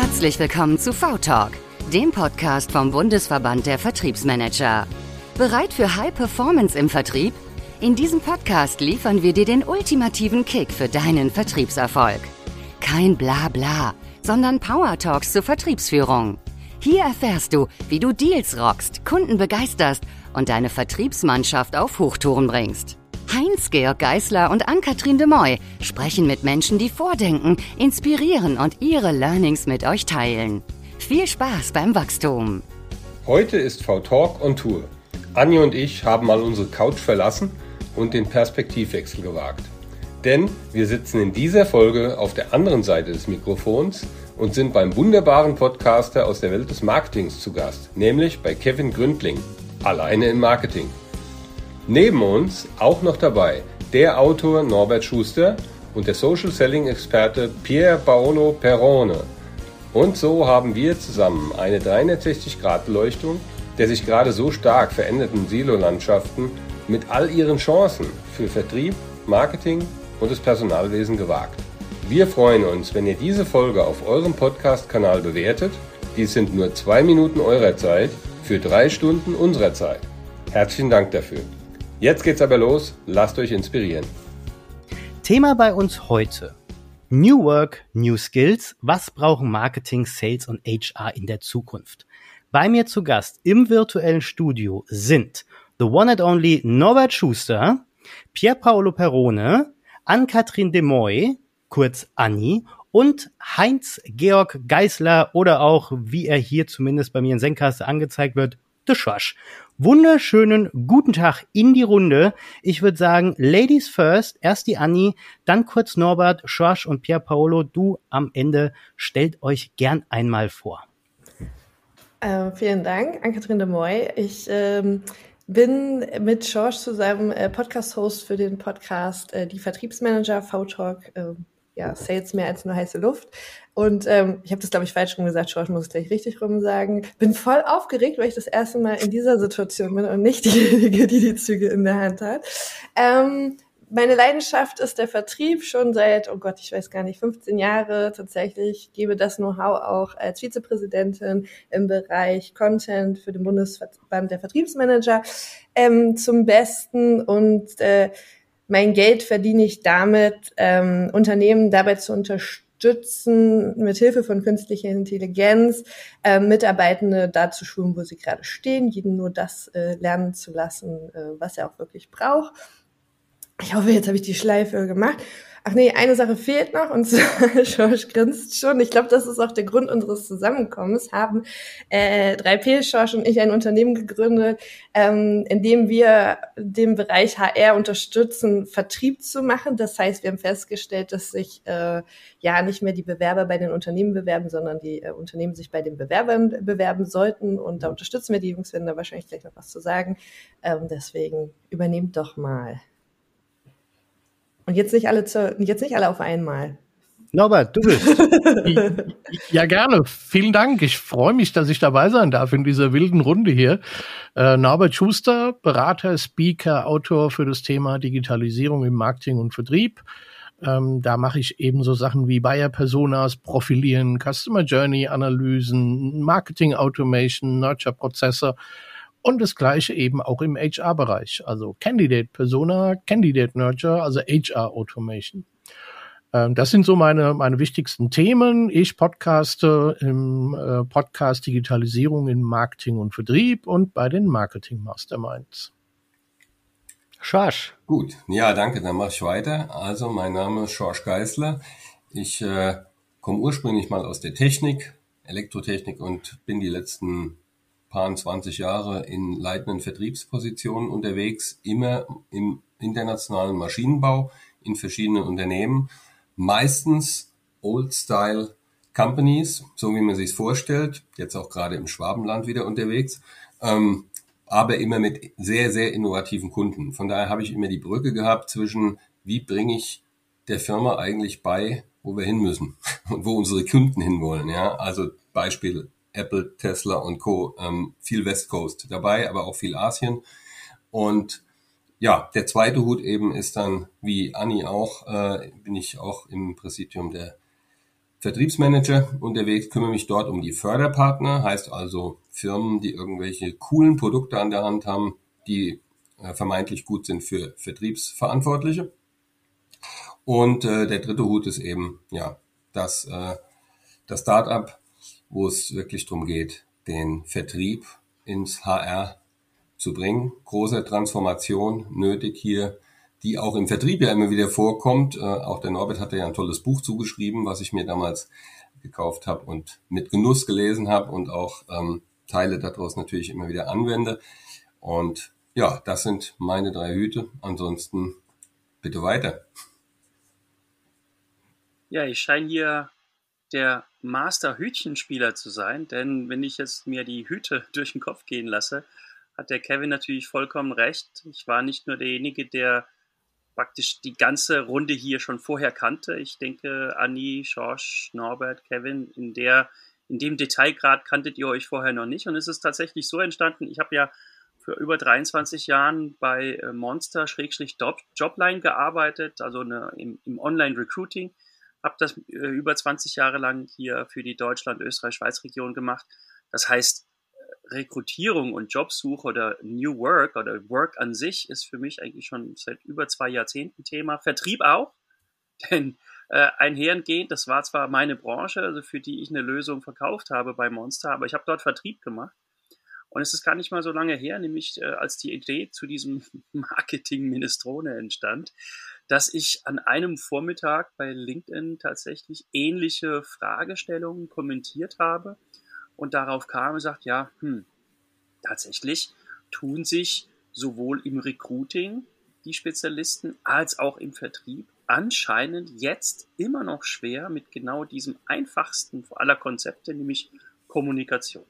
Herzlich willkommen zu V-Talk, dem Podcast vom Bundesverband der Vertriebsmanager. Bereit für High Performance im Vertrieb? In diesem Podcast liefern wir dir den ultimativen Kick für deinen Vertriebserfolg. Kein Blabla, sondern Power Talks zur Vertriebsführung. Hier erfährst du, wie du Deals rockst, Kunden begeisterst und deine Vertriebsmannschaft auf Hochtouren bringst. Heinz-Georg Geißler und Ann-Kathrin de Moy sprechen mit Menschen, die vordenken, inspirieren und ihre Learnings mit euch teilen. Viel Spaß beim Wachstum. Heute ist V-Talk on Tour. Anja und ich haben mal unsere Couch verlassen und den Perspektivwechsel gewagt. Denn wir sitzen in dieser Folge auf der anderen Seite des Mikrofons und sind beim wunderbaren Podcaster aus der Welt des Marketings zu Gast, nämlich bei Kevin Gründling, alleine im Marketing. Neben uns auch noch dabei der Autor Norbert Schuster und der Social Selling Experte Pier Paolo Perrone. Und so haben wir zusammen eine 360-Grad-Beleuchtung der sich gerade so stark veränderten Silo-Landschaften mit all ihren Chancen für Vertrieb, Marketing und das Personalwesen gewagt. Wir freuen uns, wenn ihr diese Folge auf eurem Podcast-Kanal bewertet. Dies sind nur zwei Minuten eurer Zeit für drei Stunden unserer Zeit. Herzlichen Dank dafür. Jetzt geht's aber los. Lasst euch inspirieren. Thema bei uns heute. New Work, New Skills. Was brauchen Marketing, Sales und HR in der Zukunft? Bei mir zu Gast im virtuellen Studio sind the one and only Norbert Schuster, Pier Paolo Perrone, Ann-Kathrin de Moy, kurz Anni, und Heinz-Georg Geisler oder auch, wie er hier zumindest bei mir in Senkaste angezeigt wird, The Schorsch. Wunderschönen guten Tag in die Runde. Ich würde sagen, Ladies first, erst die Anni, dann kurz Norbert, Schorsch und Pier Paolo. Du am Ende stellt euch gern einmal vor. Äh, vielen Dank, Ann-Kathrin de Moy. Ich ähm, bin mit George zusammen äh, Podcast-Host für den Podcast äh, Die Vertriebsmanager, V-Talk, äh, ja, Sales mehr als nur heiße Luft. Und ähm, ich habe das, glaube ich, falsch rum gesagt, George muss es gleich richtig rum sagen. Bin voll aufgeregt, weil ich das erste Mal in dieser Situation bin und nicht diejenige, die die Züge in der Hand hat. Ähm, meine Leidenschaft ist der Vertrieb schon seit, oh Gott, ich weiß gar nicht, 15 Jahre tatsächlich. Gebe das Know-how auch als Vizepräsidentin im Bereich Content für den Bundesverband der Vertriebsmanager ähm, zum Besten und äh, mein Geld verdiene ich damit, ähm, Unternehmen dabei zu unterstützen, mit Hilfe von künstlicher Intelligenz äh, Mitarbeitende da zu schulen, wo sie gerade stehen, jeden nur das äh, lernen zu lassen, äh, was er auch wirklich braucht ich hoffe, jetzt habe ich die Schleife gemacht. Ach nee, eine Sache fehlt noch und zwar, George grinst schon. Ich glaube, das ist auch der Grund unseres Zusammenkommens. Haben äh, 3P, George und ich ein Unternehmen gegründet, ähm, in dem wir den Bereich HR unterstützen, Vertrieb zu machen. Das heißt, wir haben festgestellt, dass sich äh, ja nicht mehr die Bewerber bei den Unternehmen bewerben, sondern die äh, Unternehmen sich bei den Bewerbern bewerben sollten. Und da unterstützen wir die Jungs, werden da wahrscheinlich gleich noch was zu sagen. Ähm, deswegen übernehmt doch mal. Und jetzt nicht alle, zu, jetzt nicht alle auf einmal. Norbert, du bist. ja, gerne. Vielen Dank. Ich freue mich, dass ich dabei sein darf in dieser wilden Runde hier. Äh, Norbert Schuster, Berater, Speaker, Autor für das Thema Digitalisierung im Marketing und Vertrieb. Ähm, da mache ich ebenso Sachen wie Buyer Personas, Profilieren, Customer Journey Analysen, Marketing Automation, Nurture Prozesse und das gleiche eben auch im HR-Bereich, also Candidate Persona, Candidate Nurture, also HR Automation. Ähm, das sind so meine, meine wichtigsten Themen. Ich podcaste im äh, Podcast Digitalisierung in Marketing und Vertrieb und bei den Marketing Masterminds. Schorsch. Gut, ja, danke, dann mache ich weiter. Also, mein Name ist Schorsch Geisler. Ich äh, komme ursprünglich mal aus der Technik, Elektrotechnik und bin die letzten paar 20 Jahre in leitenden Vertriebspositionen unterwegs, immer im internationalen Maschinenbau in verschiedenen Unternehmen, meistens Old-Style Companies, so wie man sich vorstellt, jetzt auch gerade im Schwabenland wieder unterwegs, ähm, aber immer mit sehr, sehr innovativen Kunden. Von daher habe ich immer die Brücke gehabt zwischen, wie bringe ich der Firma eigentlich bei, wo wir hin müssen und wo unsere Kunden hinwollen. Ja, also Beispiel Apple, Tesla und Co. Ähm, viel West Coast dabei, aber auch viel Asien. Und ja, der zweite Hut eben ist dann, wie Anni auch, äh, bin ich auch im Präsidium der Vertriebsmanager unterwegs, kümmere mich dort um die Förderpartner, heißt also Firmen, die irgendwelche coolen Produkte an der Hand haben, die äh, vermeintlich gut sind für Vertriebsverantwortliche. Und äh, der dritte Hut ist eben ja das, äh, das Startup, wo es wirklich darum geht, den Vertrieb ins HR zu bringen. Große Transformation nötig hier, die auch im Vertrieb ja immer wieder vorkommt. Äh, auch der Norbert hatte ja ein tolles Buch zugeschrieben, was ich mir damals gekauft habe und mit Genuss gelesen habe und auch ähm, Teile daraus natürlich immer wieder anwende. Und ja, das sind meine drei Hüte. Ansonsten bitte weiter. Ja, ich scheine hier der Master-Hütchenspieler zu sein, denn wenn ich jetzt mir die Hüte durch den Kopf gehen lasse, hat der Kevin natürlich vollkommen recht. Ich war nicht nur derjenige, der praktisch die ganze Runde hier schon vorher kannte. Ich denke, Anni, Schorsch, Norbert, Kevin, in der in dem Detailgrad kanntet ihr euch vorher noch nicht. Und es ist tatsächlich so entstanden, ich habe ja für über 23 Jahren bei äh, Monster Jobline gearbeitet, also eine, im, im Online-Recruiting. Habe das äh, über 20 Jahre lang hier für die Deutschland, Österreich, Schweiz Region gemacht. Das heißt, äh, Rekrutierung und Jobsuche oder New Work oder Work an sich ist für mich eigentlich schon seit über zwei Jahrzehnten Thema. Vertrieb auch, denn äh, einhergehend, das war zwar meine Branche, also für die ich eine Lösung verkauft habe bei Monster, aber ich habe dort Vertrieb gemacht und es ist gar nicht mal so lange her, nämlich äh, als die Idee zu diesem Marketing Minestrone entstand, dass ich an einem Vormittag bei LinkedIn tatsächlich ähnliche Fragestellungen kommentiert habe und darauf kam und sagt, ja, hm, tatsächlich tun sich sowohl im Recruiting die Spezialisten als auch im Vertrieb anscheinend jetzt immer noch schwer mit genau diesem einfachsten aller Konzepte, nämlich Kommunikation.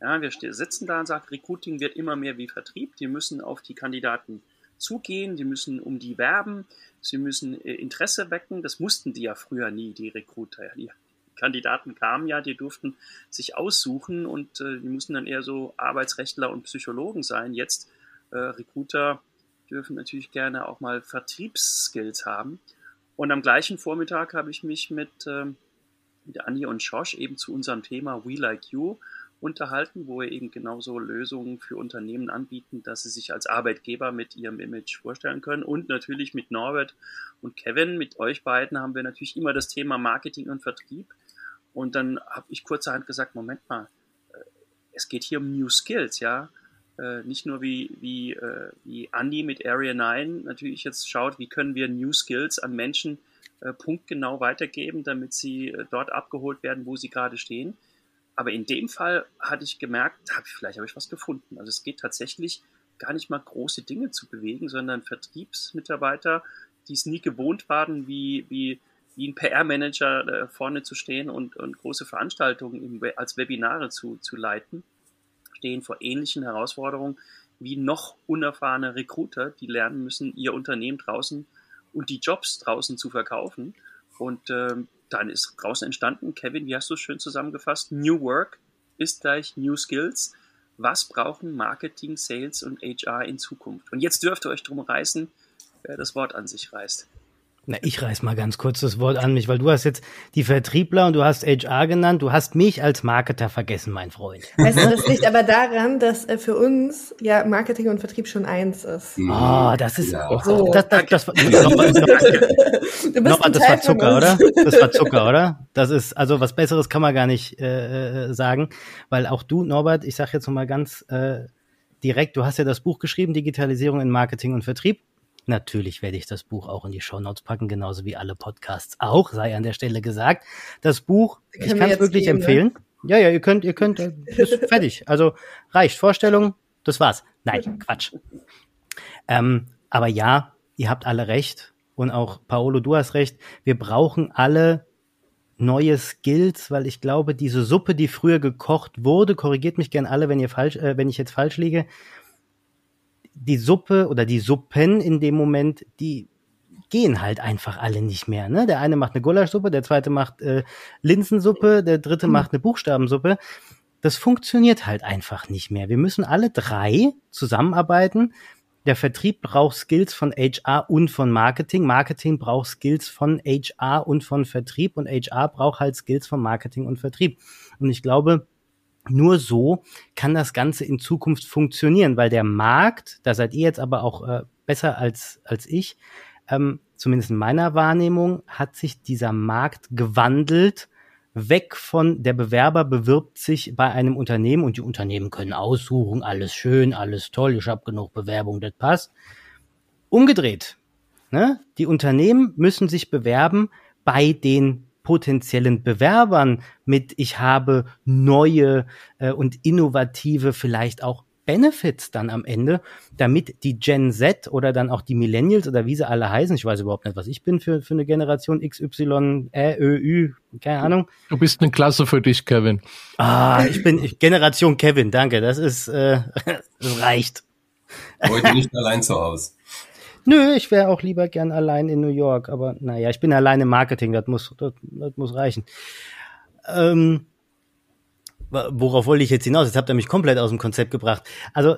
Ja, wir sitzen da und sagen, Recruiting wird immer mehr wie Vertrieb. Die müssen auf die Kandidaten zugehen, die müssen um die werben, sie müssen äh, Interesse wecken. Das mussten die ja früher nie, die Recruiter. Die Kandidaten kamen ja, die durften sich aussuchen und äh, die mussten dann eher so Arbeitsrechtler und Psychologen sein. Jetzt äh, Recruiter dürfen natürlich gerne auch mal Vertriebsskills haben. Und am gleichen Vormittag habe ich mich mit, äh, mit Anni und Josh eben zu unserem Thema We Like You unterhalten, wo wir eben genauso Lösungen für Unternehmen anbieten, dass sie sich als Arbeitgeber mit ihrem Image vorstellen können. Und natürlich mit Norbert und Kevin, mit euch beiden haben wir natürlich immer das Thema Marketing und Vertrieb. Und dann habe ich kurzerhand gesagt, Moment mal, äh, es geht hier um New Skills, ja. Äh, nicht nur wie, wie, äh, wie Andy mit Area 9 natürlich jetzt schaut, wie können wir New Skills an Menschen punktgenau weitergeben, damit sie dort abgeholt werden, wo sie gerade stehen, aber in dem Fall hatte ich gemerkt, hab ich, vielleicht habe ich was gefunden. Also es geht tatsächlich gar nicht mal große Dinge zu bewegen, sondern Vertriebsmitarbeiter, die es nie gewohnt waren, wie, wie, wie ein PR-Manager äh, vorne zu stehen und, und große Veranstaltungen im, als Webinare zu, zu leiten, stehen vor ähnlichen Herausforderungen wie noch unerfahrene Recruiter, die lernen müssen, ihr Unternehmen draußen und die Jobs draußen zu verkaufen. Und ähm, dann ist draußen entstanden, Kevin, wie hast du es schön zusammengefasst? New Work ist gleich New Skills. Was brauchen Marketing, Sales und HR in Zukunft? Und jetzt dürft ihr euch drum reißen, wer das Wort an sich reißt. Na, ich reiß mal ganz kurz das Wort an mich, weil du hast jetzt die Vertriebler und du hast HR genannt. Du hast mich als Marketer vergessen, mein Freund. Weißt du, das liegt aber daran, dass äh, für uns ja Marketing und Vertrieb schon eins ist. Ah, oh, das ist ja. so. Das, das, das, das, nochmal, nochmal, das war Zucker, oder? Das war Zucker, oder? Das ist also was Besseres kann man gar nicht äh, äh sagen, weil auch du, Norbert, ich sage jetzt nochmal ganz äh, direkt, du hast ja das Buch geschrieben, Digitalisierung in Marketing und Vertrieb. Natürlich werde ich das Buch auch in die Shownotes packen, genauso wie alle Podcasts auch, sei an der Stelle gesagt. Das Buch, ich kann es wirklich gehen, ne? empfehlen. Ne? Ja, ja, ihr könnt, ihr könnt, äh, ist fertig. Also reicht. Vorstellung, das war's. Nein, Quatsch. Ähm, aber ja, ihr habt alle recht. Und auch Paolo, du hast recht. Wir brauchen alle neue Skills, weil ich glaube, diese Suppe, die früher gekocht wurde, korrigiert mich gern alle, wenn ihr falsch, äh, wenn ich jetzt falsch liege, die Suppe oder die Suppen in dem Moment, die gehen halt einfach alle nicht mehr. Ne? Der eine macht eine Gulaschsuppe, der zweite macht äh, Linsensuppe, der dritte mhm. macht eine Buchstabensuppe. Das funktioniert halt einfach nicht mehr. Wir müssen alle drei zusammenarbeiten, der Vertrieb braucht Skills von HR und von Marketing. Marketing braucht Skills von HR und von Vertrieb und HR braucht halt Skills von Marketing und Vertrieb. Und ich glaube, nur so kann das Ganze in Zukunft funktionieren, weil der Markt, da seid ihr jetzt aber auch äh, besser als, als ich, ähm, zumindest in meiner Wahrnehmung, hat sich dieser Markt gewandelt weg von der Bewerber bewirbt sich bei einem Unternehmen und die Unternehmen können aussuchen, alles schön, alles toll, ich habe genug Bewerbung, das passt. Umgedreht. Ne? Die Unternehmen müssen sich bewerben bei den potenziellen Bewerbern mit, ich habe neue äh, und innovative, vielleicht auch Benefits dann am Ende, damit die Gen Z oder dann auch die Millennials oder wie sie alle heißen, ich weiß überhaupt nicht, was ich bin für, für eine Generation XY, Ä, Ö, Ü, keine Ahnung. Du bist eine Klasse für dich, Kevin. Ah, ich bin ich, Generation Kevin, danke, das ist, äh, das reicht. Heute nicht allein zu Hause. Nö, ich wäre auch lieber gern allein in New York, aber naja, ich bin allein im Marketing, das muss, das, das muss reichen. Ähm, worauf wollte ich jetzt hinaus? Jetzt habt ihr mich komplett aus dem Konzept gebracht. Also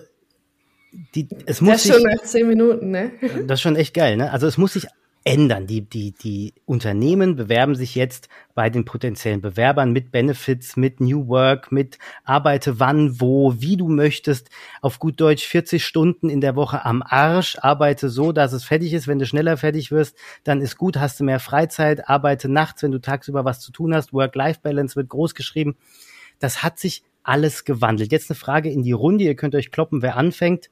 die, es muss das sich, schon nach zehn Minuten, ne? Das ist schon echt geil, ne? Also es muss sich ändern. Die, die, die Unternehmen bewerben sich jetzt bei den potenziellen Bewerbern mit Benefits, mit New Work, mit arbeite wann, wo, wie du möchtest. Auf gut Deutsch 40 Stunden in der Woche am Arsch. Arbeite so, dass es fertig ist. Wenn du schneller fertig wirst, dann ist gut, hast du mehr Freizeit. Arbeite nachts, wenn du tagsüber was zu tun hast. Work-Life-Balance wird groß geschrieben. Das hat sich alles gewandelt. Jetzt eine Frage in die Runde. Ihr könnt euch kloppen, wer anfängt.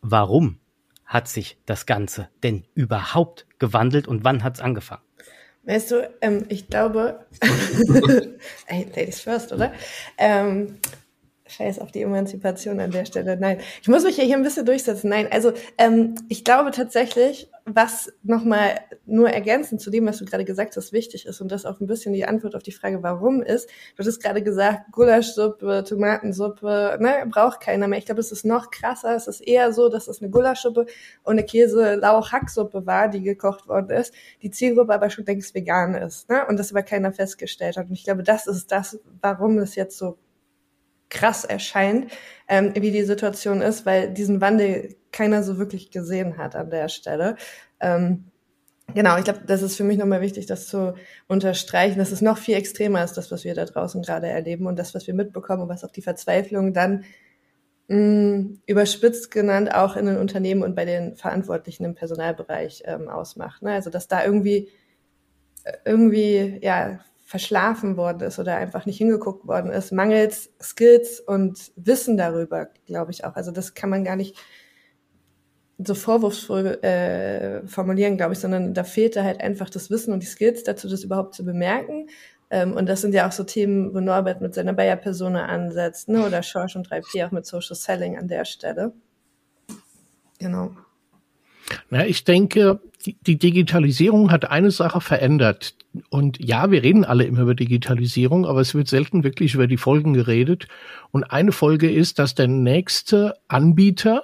Warum hat sich das Ganze denn überhaupt gewandelt und wann hat es angefangen? Weißt du, ähm, ich glaube, hey, Ladies first, oder? Ähm, Scheiß auf die Emanzipation an der Stelle. Nein, ich muss mich ja hier ein bisschen durchsetzen. Nein, also ähm, ich glaube tatsächlich, was nochmal nur ergänzend zu dem, was du gerade gesagt hast, wichtig ist und das auch ein bisschen die Antwort auf die Frage, warum ist. Du hast gerade gesagt, Gulaschsuppe, Tomatensuppe, ne, braucht keiner mehr. Ich glaube, es ist noch krasser. Es ist eher so, dass es eine Gulaschsuppe und eine Käse-Lauch-Hacksuppe war, die gekocht worden ist, die Zielgruppe aber schon längst vegan ist, ne, und das aber keiner festgestellt hat. Und ich glaube, das ist das, warum es jetzt so krass erscheint, ähm, wie die Situation ist, weil diesen Wandel keiner so wirklich gesehen hat an der Stelle. Ähm, genau, ich glaube, das ist für mich nochmal wichtig, das zu unterstreichen, dass es noch viel extremer ist, das, was wir da draußen gerade erleben und das, was wir mitbekommen und was auch die Verzweiflung dann mh, mm, überspitzt genannt auch in den Unternehmen und bei den Verantwortlichen im Personalbereich ähm, ausmacht. Ne? Also dass da irgendwie äh, irgendwie ja verschlafen worden ist oder einfach nicht hingeguckt worden ist, mangels Skills und Wissen darüber, glaube ich auch. Also das kann man gar nicht so vorwurfsvoll äh, formulieren, glaube ich, sondern da fehlte halt einfach das Wissen und die Skills dazu, das überhaupt zu bemerken. Ähm, und das sind ja auch so Themen, wo Norbert mit seiner Bayer-Persona ansetzt, ne? oder Schorsch und 3P auch mit Social Selling an der Stelle. Genau. Na, ich denke, die, die Digitalisierung hat eine Sache verändert. Und ja, wir reden alle immer über Digitalisierung, aber es wird selten wirklich über die Folgen geredet. Und eine Folge ist, dass der nächste Anbieter,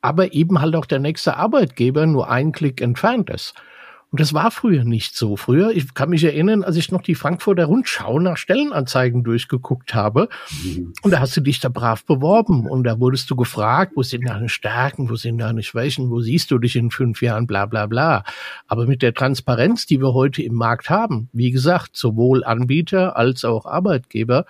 aber eben halt auch der nächste Arbeitgeber nur einen Klick entfernt ist. Und das war früher nicht so. Früher, ich kann mich erinnern, als ich noch die Frankfurter Rundschau nach Stellenanzeigen durchgeguckt habe. Mhm. Und da hast du dich da brav beworben. Und da wurdest du gefragt, wo sind deine Stärken, wo sind deine Schwächen, wo siehst du dich in fünf Jahren, bla bla bla. Aber mit der Transparenz, die wir heute im Markt haben, wie gesagt, sowohl Anbieter als auch Arbeitgeber,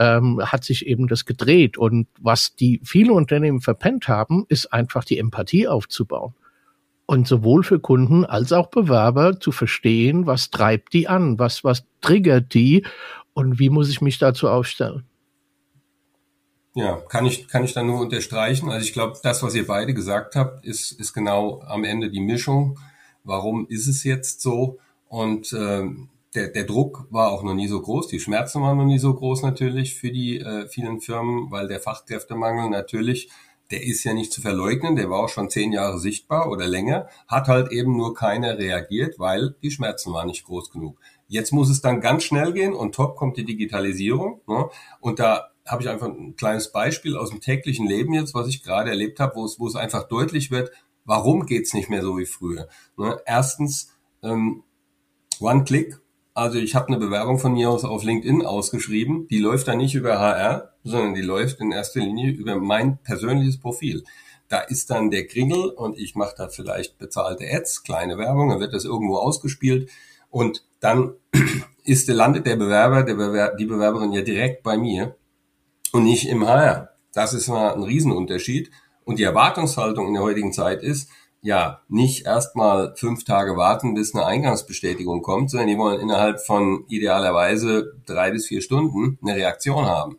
ähm, hat sich eben das gedreht. Und was die viele Unternehmen verpennt haben, ist einfach die Empathie aufzubauen und sowohl für Kunden als auch Bewerber zu verstehen, was treibt die an, was, was triggert die und wie muss ich mich dazu aufstellen. Ja, kann ich, kann ich da nur unterstreichen. Also ich glaube, das, was ihr beide gesagt habt, ist, ist genau am Ende die Mischung. Warum ist es jetzt so? Und äh, der, der Druck war auch noch nie so groß, die Schmerzen waren noch nie so groß natürlich für die äh, vielen Firmen, weil der Fachkräftemangel natürlich der ist ja nicht zu verleugnen, der war auch schon zehn Jahre sichtbar oder länger, hat halt eben nur keiner reagiert, weil die Schmerzen waren nicht groß genug. Jetzt muss es dann ganz schnell gehen und top kommt die Digitalisierung. Ne? Und da habe ich einfach ein kleines Beispiel aus dem täglichen Leben jetzt, was ich gerade erlebt habe, wo es, wo es einfach deutlich wird, warum geht's nicht mehr so wie früher. Ne? Erstens, ähm, One-Click, also ich habe eine Bewerbung von mir aus auf LinkedIn ausgeschrieben, die läuft dann nicht über HR, sondern die läuft in erster Linie über mein persönliches Profil. da ist dann der Kringel und ich mache da vielleicht bezahlte Ads, kleine Werbung, dann wird das irgendwo ausgespielt und dann ist, landet der Bewerber, der Bewer die Bewerberin ja direkt bei mir und nicht im HR. Das ist mal ein Riesenunterschied. Und die Erwartungshaltung in der heutigen Zeit ist, ja, nicht erstmal fünf Tage warten, bis eine Eingangsbestätigung kommt, sondern die wollen innerhalb von idealerweise drei bis vier Stunden eine Reaktion haben.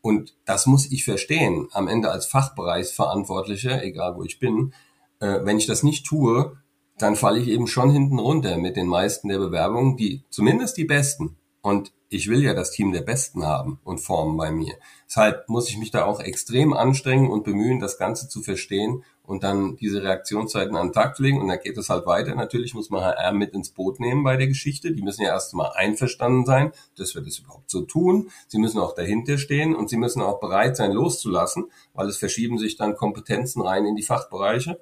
Und das muss ich verstehen, am Ende als Fachbereichsverantwortlicher, egal wo ich bin, äh, wenn ich das nicht tue, dann falle ich eben schon hinten runter mit den meisten der Bewerbungen, die zumindest die besten. Und ich will ja das Team der Besten haben und formen bei mir. Deshalb muss ich mich da auch extrem anstrengen und bemühen, das Ganze zu verstehen und dann diese Reaktionszeiten an den Tag legen. Und dann geht es halt weiter. Natürlich muss man HR mit ins Boot nehmen bei der Geschichte. Die müssen ja erstmal einverstanden sein, dass wir das überhaupt so tun. Sie müssen auch dahinter stehen und sie müssen auch bereit sein, loszulassen, weil es verschieben sich dann Kompetenzen rein in die Fachbereiche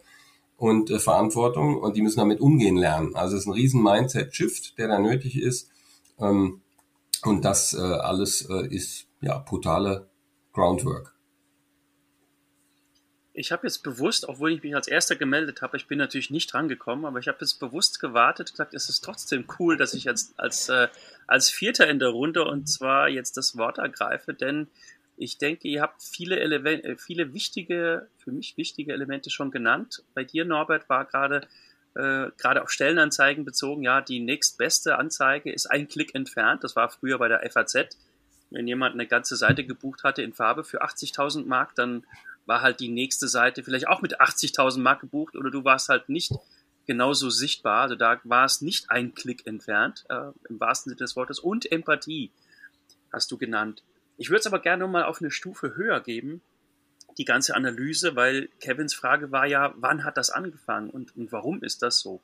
und äh, Verantwortung und die müssen damit umgehen lernen. Also es ist ein riesen Mindset-Shift, der da nötig ist. Ähm, und das äh, alles äh, ist ja brutale Groundwork. Ich habe jetzt bewusst, obwohl ich mich als erster gemeldet habe, ich bin natürlich nicht drangekommen, aber ich habe jetzt bewusst gewartet, gesagt, es ist trotzdem cool, dass ich jetzt als, äh, als Vierter in der Runde und zwar jetzt das Wort ergreife, denn ich denke, ihr habt viele, Ele äh, viele wichtige, für mich wichtige Elemente schon genannt. Bei dir, Norbert, war gerade äh, gerade auf Stellenanzeigen bezogen, ja, die nächstbeste Anzeige ist ein Klick entfernt. Das war früher bei der FAZ. Wenn jemand eine ganze Seite gebucht hatte in Farbe für 80.000 Mark, dann war halt die nächste Seite vielleicht auch mit 80.000 Mark gebucht oder du warst halt nicht genauso sichtbar. Also da war es nicht ein Klick entfernt, äh, im wahrsten Sinne des Wortes. Und Empathie hast du genannt. Ich würde es aber gerne mal auf eine Stufe höher geben die ganze Analyse, weil Kevins Frage war ja, wann hat das angefangen und, und warum ist das so?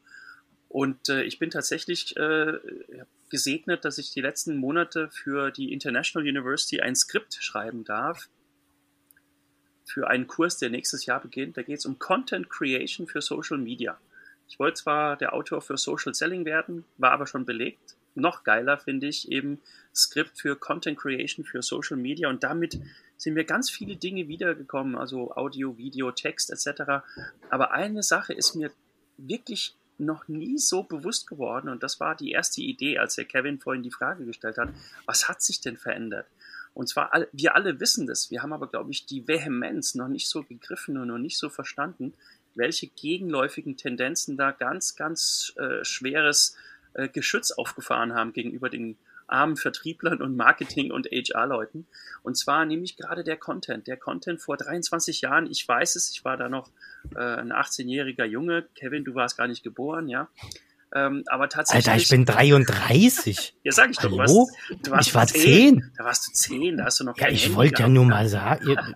Und äh, ich bin tatsächlich äh, gesegnet, dass ich die letzten Monate für die International University ein Skript schreiben darf für einen Kurs, der nächstes Jahr beginnt. Da geht es um Content Creation für Social Media. Ich wollte zwar der Autor für Social Selling werden, war aber schon belegt. Noch geiler finde ich eben Skript für Content Creation für Social Media und damit sind mir ganz viele Dinge wiedergekommen, also Audio, Video, Text etc. Aber eine Sache ist mir wirklich noch nie so bewusst geworden und das war die erste Idee, als der Kevin vorhin die Frage gestellt hat, was hat sich denn verändert? Und zwar, wir alle wissen das, wir haben aber, glaube ich, die Vehemenz noch nicht so gegriffen und noch nicht so verstanden, welche gegenläufigen Tendenzen da ganz, ganz äh, schweres äh, Geschütz aufgefahren haben gegenüber den armen Vertrieblern und Marketing- und HR-Leuten. Und zwar nämlich gerade der Content. Der Content vor 23 Jahren, ich weiß es, ich war da noch äh, ein 18-jähriger Junge. Kevin, du warst gar nicht geboren, ja. Ähm, aber tatsächlich. Alter, ich bin 33. ja, sag ich doch. Hallo? Du warst, du warst ich war 10. 10. Da warst du 10, da hast du noch Ja, ich wollte ja nur mal sagen.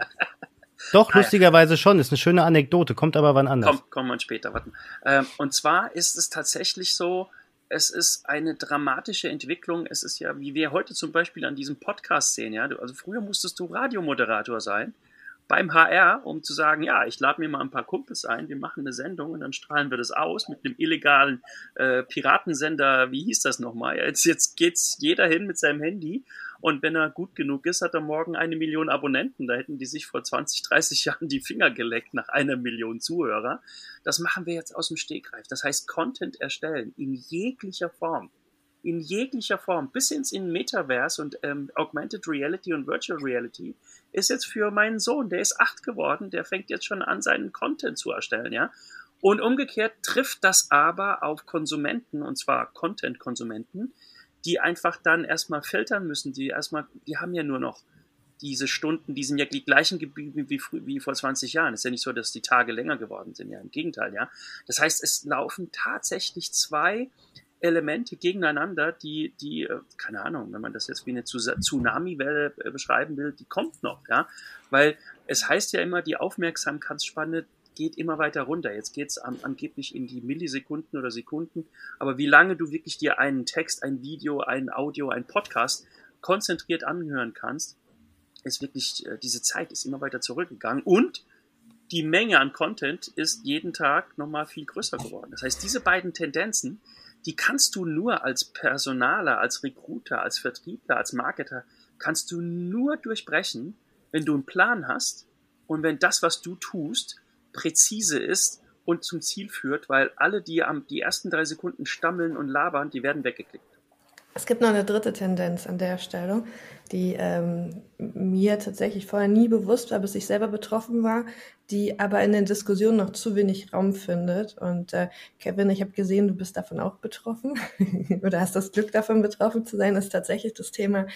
Doch, lustigerweise schon. Ist eine schöne Anekdote, kommt aber wann anders. Kommt, kommt man später, warten. Ähm, und zwar ist es tatsächlich so, es ist eine dramatische Entwicklung. Es ist ja, wie wir heute zum Beispiel an diesem Podcast sehen, ja. Also früher musstest du Radiomoderator sein beim HR, um zu sagen, ja, ich lade mir mal ein paar Kumpels ein, wir machen eine Sendung und dann strahlen wir das aus mit einem illegalen äh, Piratensender, wie hieß das nochmal? Jetzt, jetzt geht's jeder hin mit seinem Handy und wenn er gut genug ist, hat er morgen eine Million Abonnenten. Da hätten die sich vor 20, 30 Jahren die Finger geleckt nach einer Million Zuhörer. Das machen wir jetzt aus dem Stegreif. Das heißt, Content erstellen in jeglicher Form. In jeglicher Form, bis ins in Metaverse und ähm, Augmented Reality und Virtual Reality, ist jetzt für meinen Sohn, der ist acht geworden, der fängt jetzt schon an, seinen Content zu erstellen, ja. Und umgekehrt trifft das aber auf Konsumenten, und zwar Content-Konsumenten, die einfach dann erstmal filtern müssen, die erstmal, die haben ja nur noch diese Stunden, die sind ja die gleichen geblieben wie, wie vor 20 Jahren. Ist ja nicht so, dass die Tage länger geworden sind, ja, im Gegenteil, ja. Das heißt, es laufen tatsächlich zwei Elemente gegeneinander, die, die, äh, keine Ahnung, wenn man das jetzt wie eine Tsunami-Welle äh, beschreiben will, die kommt noch, ja. Weil es heißt ja immer, die Aufmerksamkeitsspanne geht immer weiter runter. Jetzt geht es an, angeblich in die Millisekunden oder Sekunden. Aber wie lange du wirklich dir einen Text, ein Video, ein Audio, ein Podcast konzentriert anhören kannst, ist wirklich, äh, diese Zeit ist immer weiter zurückgegangen. Und die Menge an Content ist jeden Tag nochmal viel größer geworden. Das heißt, diese beiden Tendenzen, die kannst du nur als Personaler, als Recruiter, als Vertriebler, als Marketer, kannst du nur durchbrechen, wenn du einen Plan hast und wenn das, was du tust, präzise ist und zum Ziel führt, weil alle, die am die ersten drei Sekunden stammeln und labern, die werden weggeklickt. Es gibt noch eine dritte Tendenz an der Stelle, die ähm, mir tatsächlich vorher nie bewusst war, bis ich selber betroffen war, die aber in den Diskussionen noch zu wenig Raum findet. Und äh, Kevin, ich habe gesehen, du bist davon auch betroffen oder hast das Glück davon betroffen zu sein, ist tatsächlich das Thema,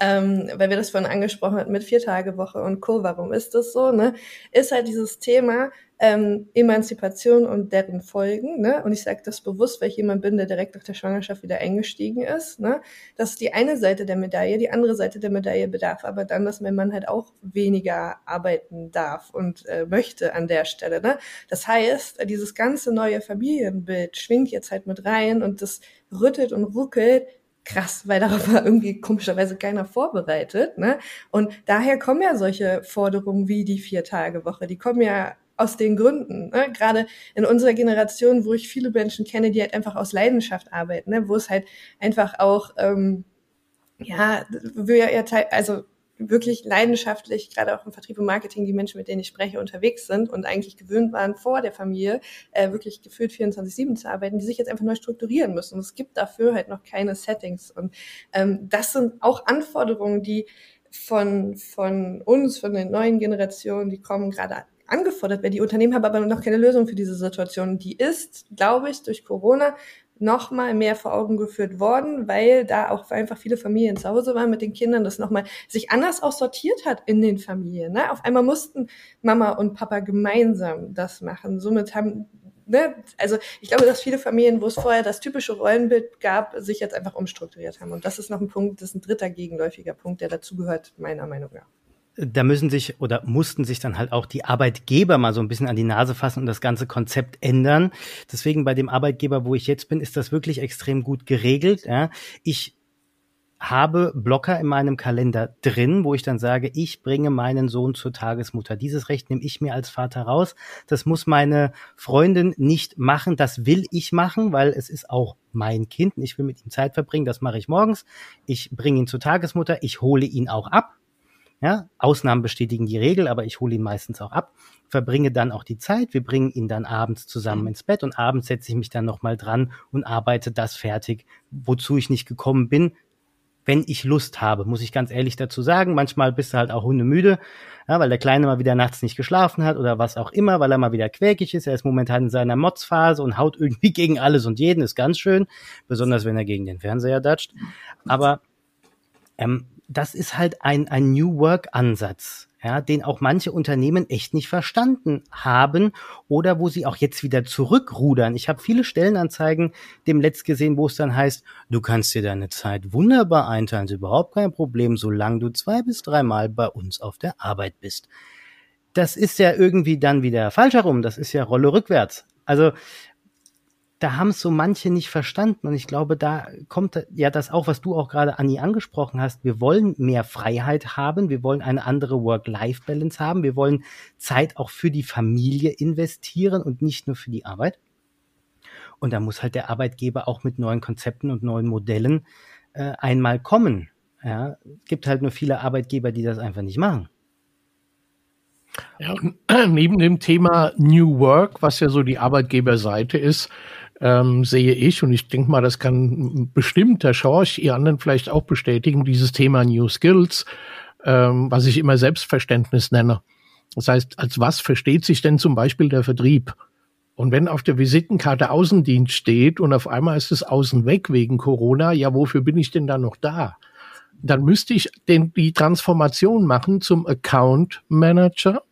ähm, weil wir das vorhin angesprochen hatten mit Viertagewoche und Co. Warum ist das so? Ne? Ist halt dieses Thema, ähm, Emanzipation und deren Folgen. Ne? Und ich sage das bewusst, weil ich jemand bin, der direkt nach der Schwangerschaft wieder eingestiegen ist. Ne? Das ist die eine Seite der Medaille. Die andere Seite der Medaille bedarf aber dann, dass mein Mann halt auch weniger arbeiten darf und äh, möchte an der Stelle. Ne? Das heißt, dieses ganze neue Familienbild schwingt jetzt halt mit rein und das rüttelt und ruckelt krass, weil darauf war irgendwie komischerweise keiner vorbereitet. Ne? Und daher kommen ja solche Forderungen wie die Vier-Tage-Woche, die kommen ja aus den Gründen. Ne? Gerade in unserer Generation, wo ich viele Menschen kenne, die halt einfach aus Leidenschaft arbeiten, ne? wo es halt einfach auch, ähm, ja, wir ja, also wirklich leidenschaftlich, gerade auch im Vertrieb und Marketing, die Menschen, mit denen ich spreche, unterwegs sind und eigentlich gewöhnt waren, vor der Familie äh, wirklich gefühlt 24-7 zu arbeiten, die sich jetzt einfach neu strukturieren müssen. Und es gibt dafür halt noch keine Settings. Und ähm, das sind auch Anforderungen, die von, von uns, von den neuen Generationen, die kommen gerade angefordert werden. Die Unternehmen haben aber noch keine Lösung für diese Situation. Die ist, glaube ich, durch Corona noch mal mehr vor Augen geführt worden, weil da auch einfach viele Familien zu Hause waren mit den Kindern, das noch mal sich anders auch sortiert hat in den Familien. Ne? Auf einmal mussten Mama und Papa gemeinsam das machen. Somit haben Ne? Also ich glaube, dass viele Familien, wo es vorher das typische Rollenbild gab, sich jetzt einfach umstrukturiert haben. Und das ist noch ein Punkt, das ist ein dritter gegenläufiger Punkt, der dazugehört, meiner Meinung nach da müssen sich oder mussten sich dann halt auch die Arbeitgeber mal so ein bisschen an die Nase fassen und das ganze Konzept ändern. Deswegen bei dem Arbeitgeber, wo ich jetzt bin, ist das wirklich extrem gut geregelt. Ja. Ich habe Blocker in meinem Kalender drin, wo ich dann sage, ich bringe meinen Sohn zur Tagesmutter. Dieses Recht nehme ich mir als Vater raus. Das muss meine Freundin nicht machen. Das will ich machen, weil es ist auch mein Kind. Ich will mit ihm Zeit verbringen. Das mache ich morgens. Ich bringe ihn zur Tagesmutter. Ich hole ihn auch ab ja, Ausnahmen bestätigen die Regel, aber ich hole ihn meistens auch ab, verbringe dann auch die Zeit. Wir bringen ihn dann abends zusammen mhm. ins Bett und abends setze ich mich dann nochmal dran und arbeite das fertig, wozu ich nicht gekommen bin, wenn ich Lust habe, muss ich ganz ehrlich dazu sagen. Manchmal bist du halt auch hundemüde, ja, weil der Kleine mal wieder nachts nicht geschlafen hat oder was auch immer, weil er mal wieder quäkig ist. Er ist momentan in seiner Motzphase und haut irgendwie gegen alles und jeden, ist ganz schön, besonders wenn er gegen den Fernseher datscht. Aber ähm, das ist halt ein, ein New Work-Ansatz, ja, den auch manche Unternehmen echt nicht verstanden haben oder wo sie auch jetzt wieder zurückrudern. Ich habe viele Stellenanzeigen dem Letzt gesehen, wo es dann heißt, du kannst dir deine Zeit wunderbar einteilen, ist überhaupt kein Problem, solange du zwei bis dreimal bei uns auf der Arbeit bist. Das ist ja irgendwie dann wieder falsch herum, das ist ja Rolle rückwärts. Also da haben es so manche nicht verstanden. Und ich glaube, da kommt ja das auch, was du auch gerade, Anni, angesprochen hast. Wir wollen mehr Freiheit haben. Wir wollen eine andere Work-Life-Balance haben. Wir wollen Zeit auch für die Familie investieren und nicht nur für die Arbeit. Und da muss halt der Arbeitgeber auch mit neuen Konzepten und neuen Modellen äh, einmal kommen. Ja, es gibt halt nur viele Arbeitgeber, die das einfach nicht machen. Ja, neben dem Thema New Work, was ja so die Arbeitgeberseite ist, ähm, sehe ich, und ich denke mal, das kann bestimmt Herr Schorch, ihr anderen vielleicht auch bestätigen, dieses Thema New Skills, ähm, was ich immer Selbstverständnis nenne. Das heißt, als was versteht sich denn zum Beispiel der Vertrieb? Und wenn auf der Visitenkarte Außendienst steht und auf einmal ist es außen weg wegen Corona, ja, wofür bin ich denn da noch da? Dann müsste ich den, die Transformation machen zum Account Manager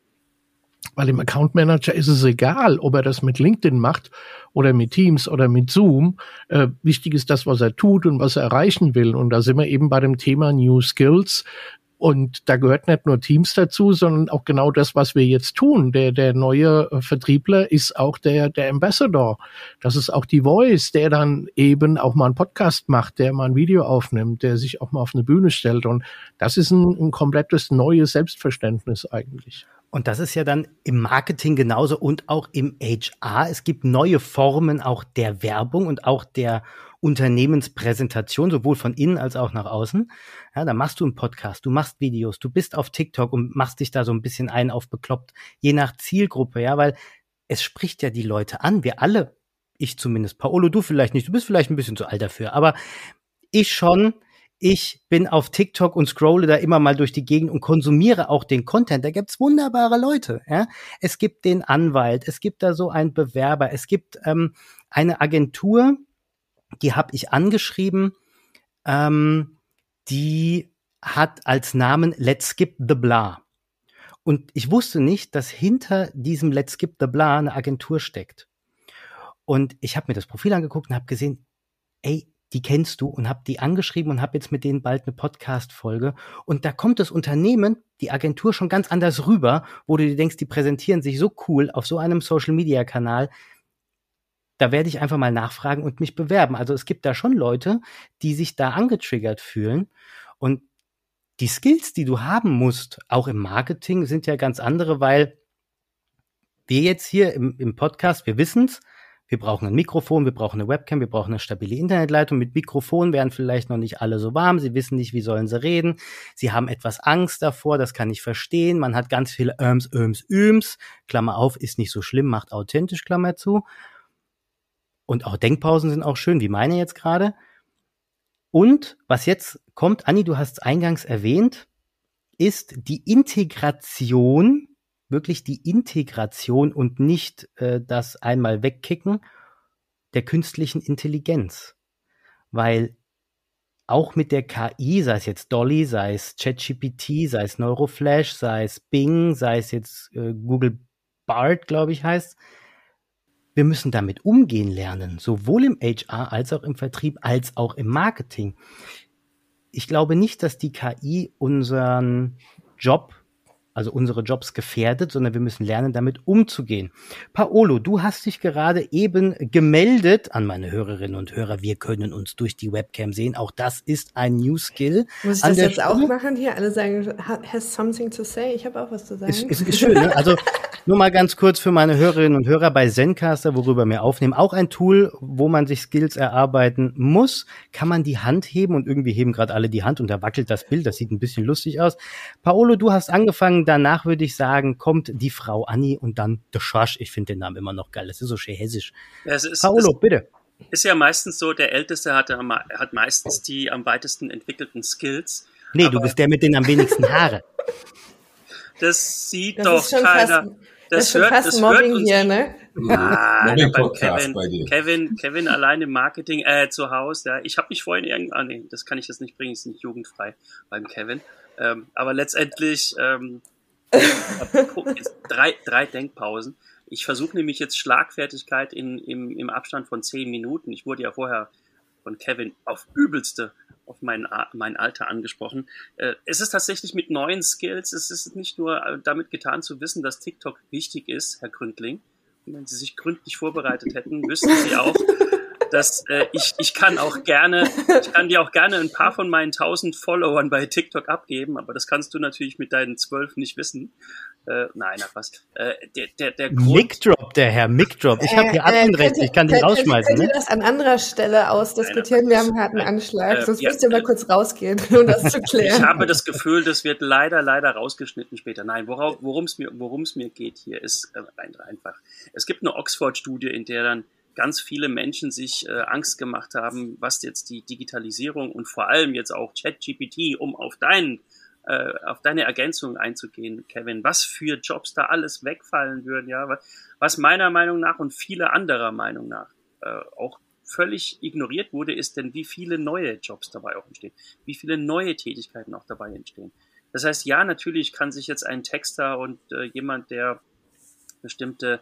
weil im Account Manager ist es egal, ob er das mit LinkedIn macht oder mit Teams oder mit Zoom. Äh, wichtig ist das, was er tut und was er erreichen will. Und da sind wir eben bei dem Thema New Skills. Und da gehört nicht nur Teams dazu, sondern auch genau das, was wir jetzt tun. Der, der neue Vertriebler ist auch der, der Ambassador. Das ist auch die Voice, der dann eben auch mal einen Podcast macht, der mal ein Video aufnimmt, der sich auch mal auf eine Bühne stellt. Und das ist ein, ein komplettes neues Selbstverständnis eigentlich. Und das ist ja dann im Marketing genauso und auch im HR. Es gibt neue Formen auch der Werbung und auch der Unternehmenspräsentation, sowohl von innen als auch nach außen. Ja, da machst du einen Podcast, du machst Videos, du bist auf TikTok und machst dich da so ein bisschen ein auf bekloppt, je nach Zielgruppe, ja, weil es spricht ja die Leute an. Wir alle, ich zumindest, Paolo, du vielleicht nicht, du bist vielleicht ein bisschen zu alt dafür, aber ich schon, ich bin auf TikTok und scrolle da immer mal durch die Gegend und konsumiere auch den Content. Da gibt's wunderbare Leute. Ja? Es gibt den Anwalt, es gibt da so einen Bewerber, es gibt ähm, eine Agentur, die habe ich angeschrieben, ähm, die hat als Namen Let's Skip the Blah. Und ich wusste nicht, dass hinter diesem Let's Skip the Blah eine Agentur steckt. Und ich habe mir das Profil angeguckt und habe gesehen, ey, die kennst du und habe die angeschrieben und habe jetzt mit denen bald eine Podcast-Folge. Und da kommt das Unternehmen, die Agentur schon ganz anders rüber, wo du dir denkst, die präsentieren sich so cool auf so einem Social-Media-Kanal. Da werde ich einfach mal nachfragen und mich bewerben. Also es gibt da schon Leute, die sich da angetriggert fühlen. Und die Skills, die du haben musst, auch im Marketing, sind ja ganz andere, weil wir jetzt hier im, im Podcast, wir wissen's, wir brauchen ein Mikrofon, wir brauchen eine Webcam, wir brauchen eine stabile Internetleitung. Mit Mikrofon werden vielleicht noch nicht alle so warm. Sie wissen nicht, wie sollen sie reden. Sie haben etwas Angst davor, das kann ich verstehen. Man hat ganz viele Öms, Öms, Üms. Klammer auf, ist nicht so schlimm, macht authentisch, Klammer zu. Und auch Denkpausen sind auch schön, wie meine jetzt gerade. Und was jetzt kommt, Anni, du hast es eingangs erwähnt, ist die Integration wirklich die Integration und nicht äh, das einmal wegkicken der künstlichen Intelligenz. Weil auch mit der KI, sei es jetzt Dolly, sei es ChatGPT, sei es Neuroflash, sei es Bing, sei es jetzt äh, Google Bart, glaube ich, heißt, wir müssen damit umgehen lernen, sowohl im HR als auch im Vertrieb als auch im Marketing. Ich glaube nicht, dass die KI unseren Job also unsere Jobs gefährdet, sondern wir müssen lernen, damit umzugehen. Paolo, du hast dich gerade eben gemeldet an meine Hörerinnen und Hörer. Wir können uns durch die Webcam sehen. Auch das ist ein New Skill. Muss ich das jetzt Stimme. auch machen hier? Alle sagen, has something to say. Ich habe auch was zu sagen. Ist, ist, ist schön. Ne? Also nur mal ganz kurz für meine Hörerinnen und Hörer bei Zencaster, worüber wir aufnehmen. Auch ein Tool, wo man sich Skills erarbeiten muss. Kann man die Hand heben und irgendwie heben gerade alle die Hand und da wackelt das Bild. Das sieht ein bisschen lustig aus. Paolo, du hast angefangen, danach würde ich sagen, kommt die Frau Anni und dann der Schorsch. Ich finde den Namen immer noch geil. Das ist so schön hessisch. Ja, ist, Paolo, bitte. Ist ja meistens so, der Älteste hat, hat meistens die am weitesten entwickelten Skills. Nee, du bist der mit den am wenigsten Haare. Das sieht das doch keiner. Fast, das, das hört, fast das Mobbing hört hier, ne? Ah, Kevin, Kevin, Kevin allein im Marketing, äh, zu Hause, ja. Ich habe mich vorhin irgendwie, ah nee, das kann ich jetzt nicht bringen, ist nicht jugendfrei beim Kevin. Ähm, aber letztendlich ähm, drei, drei Denkpausen. Ich versuche nämlich jetzt Schlagfertigkeit in, im, im Abstand von zehn Minuten. Ich wurde ja vorher von Kevin auf übelste auf mein, mein Alter angesprochen. Äh, es ist tatsächlich mit neuen Skills, es ist nicht nur äh, damit getan zu wissen, dass TikTok wichtig ist, Herr Gründling. Und wenn Sie sich gründlich vorbereitet hätten, wüssten Sie auch, dass äh, ich, ich kann auch gerne, ich kann dir auch gerne ein paar von meinen tausend Followern bei TikTok abgeben, aber das kannst du natürlich mit deinen zwölf nicht wissen. Äh, nein, ach was. Äh, der, der, der Grund, Mic-Drop, der Herr Mic-Drop. Ich äh, habe hier Adminrecht, äh, ich kann die rausschmeißen. Könnt ihr ne? das an anderer Stelle ausdiskutieren? Wir haben einen harten Anschlag, äh, sonst ja, müsst ihr mal kurz rausgehen, um das zu klären. Ich habe das Gefühl, das wird leider, leider rausgeschnitten später. Nein, worum es mir, worum's mir geht hier, ist äh, einfach. Es gibt eine Oxford-Studie, in der dann ganz viele Menschen sich äh, Angst gemacht haben, was jetzt die Digitalisierung und vor allem jetzt auch ChatGPT, um auf deinen äh, auf deine Ergänzung einzugehen, Kevin, was für Jobs da alles wegfallen würden, ja, was meiner Meinung nach und vieler anderer Meinung nach äh, auch völlig ignoriert wurde, ist denn, wie viele neue Jobs dabei auch entstehen, wie viele neue Tätigkeiten auch dabei entstehen. Das heißt, ja, natürlich kann sich jetzt ein Texter und äh, jemand, der bestimmte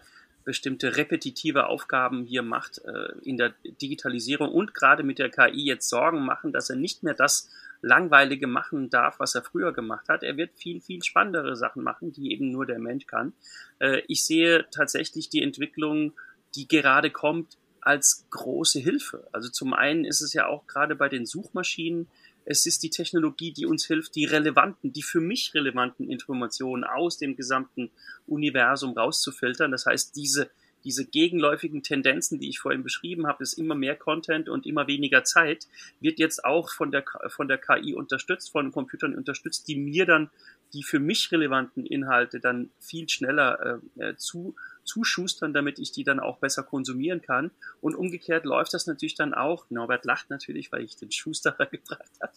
bestimmte repetitive Aufgaben hier macht äh, in der Digitalisierung und gerade mit der KI jetzt Sorgen machen, dass er nicht mehr das Langweilige machen darf, was er früher gemacht hat. Er wird viel, viel spannendere Sachen machen, die eben nur der Mensch kann. Äh, ich sehe tatsächlich die Entwicklung, die gerade kommt, als große Hilfe. Also zum einen ist es ja auch gerade bei den Suchmaschinen es ist die Technologie, die uns hilft, die relevanten, die für mich relevanten Informationen aus dem gesamten Universum rauszufiltern. Das heißt, diese, diese gegenläufigen Tendenzen, die ich vorhin beschrieben habe, ist immer mehr Content und immer weniger Zeit, wird jetzt auch von der, von der KI unterstützt, von Computern unterstützt, die mir dann die für mich relevanten Inhalte dann viel schneller äh, äh zu zuschustern, damit ich die dann auch besser konsumieren kann. Und umgekehrt läuft das natürlich dann auch. Norbert lacht natürlich, weil ich den Schusterer gebracht habe.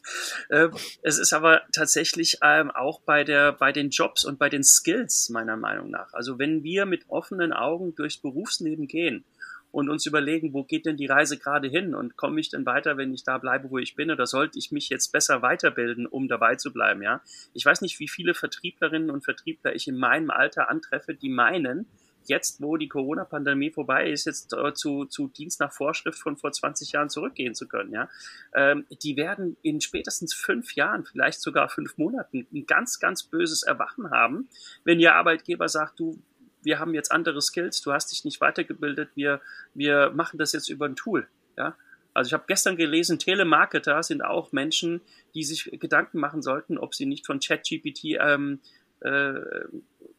Ähm, es ist aber tatsächlich ähm, auch bei der, bei den Jobs und bei den Skills meiner Meinung nach. Also wenn wir mit offenen Augen durchs Berufsleben gehen, und uns überlegen, wo geht denn die Reise gerade hin und komme ich denn weiter, wenn ich da bleibe, wo ich bin oder sollte ich mich jetzt besser weiterbilden, um dabei zu bleiben, ja? Ich weiß nicht, wie viele Vertrieblerinnen und Vertriebler ich in meinem Alter antreffe, die meinen, jetzt, wo die Corona-Pandemie vorbei ist, jetzt äh, zu, zu Dienst nach Vorschrift von vor 20 Jahren zurückgehen zu können. Ja? Ähm, die werden in spätestens fünf Jahren, vielleicht sogar fünf Monaten, ein ganz, ganz böses Erwachen haben, wenn ihr Arbeitgeber sagt, du, wir haben jetzt andere Skills, du hast dich nicht weitergebildet, wir, wir machen das jetzt über ein Tool. Ja? Also ich habe gestern gelesen, Telemarketer sind auch Menschen, die sich Gedanken machen sollten, ob sie nicht von ChatGPT ähm, äh,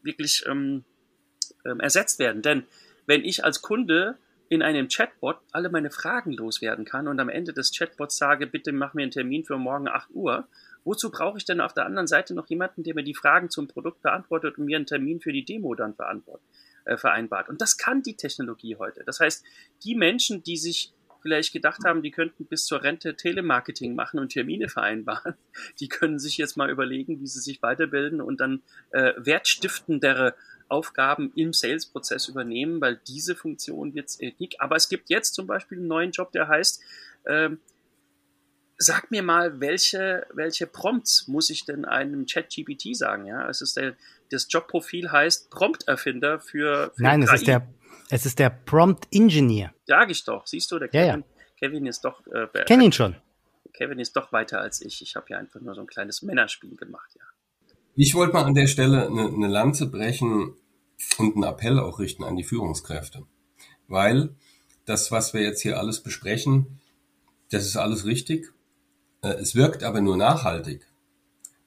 wirklich ähm, ähm, ersetzt werden. Denn wenn ich als Kunde in einem Chatbot alle meine Fragen loswerden kann und am Ende des Chatbots sage, bitte mach mir einen Termin für morgen 8 Uhr, wozu brauche ich denn auf der anderen Seite noch jemanden, der mir die Fragen zum Produkt beantwortet und mir einen Termin für die Demo dann äh, vereinbart? Und das kann die Technologie heute. Das heißt, die Menschen, die sich vielleicht gedacht haben, die könnten bis zur Rente Telemarketing machen und Termine vereinbaren, die können sich jetzt mal überlegen, wie sie sich weiterbilden und dann äh, wertstiftendere Aufgaben im Sales-Prozess übernehmen, weil diese Funktion wird es äh, nicht. Aber es gibt jetzt zum Beispiel einen neuen Job, der heißt, ähm, sag mir mal, welche, welche Prompts muss ich denn einem Chat-GPT sagen? Ja, es ist der, das Jobprofil heißt Prompt-Erfinder für, für Nein, KI. es ist der, es ist der Prompt-Engineer. Sag ich doch. Siehst du, der Kevin, ja, ja. Kevin ist doch. Äh, Kenn ihn schon. Kevin ist doch weiter als ich. Ich habe ja einfach nur so ein kleines Männerspiel gemacht, ja. Ich wollte mal an der Stelle eine, eine Lanze brechen und einen Appell auch richten an die Führungskräfte. Weil das, was wir jetzt hier alles besprechen, das ist alles richtig. Äh, es wirkt aber nur nachhaltig,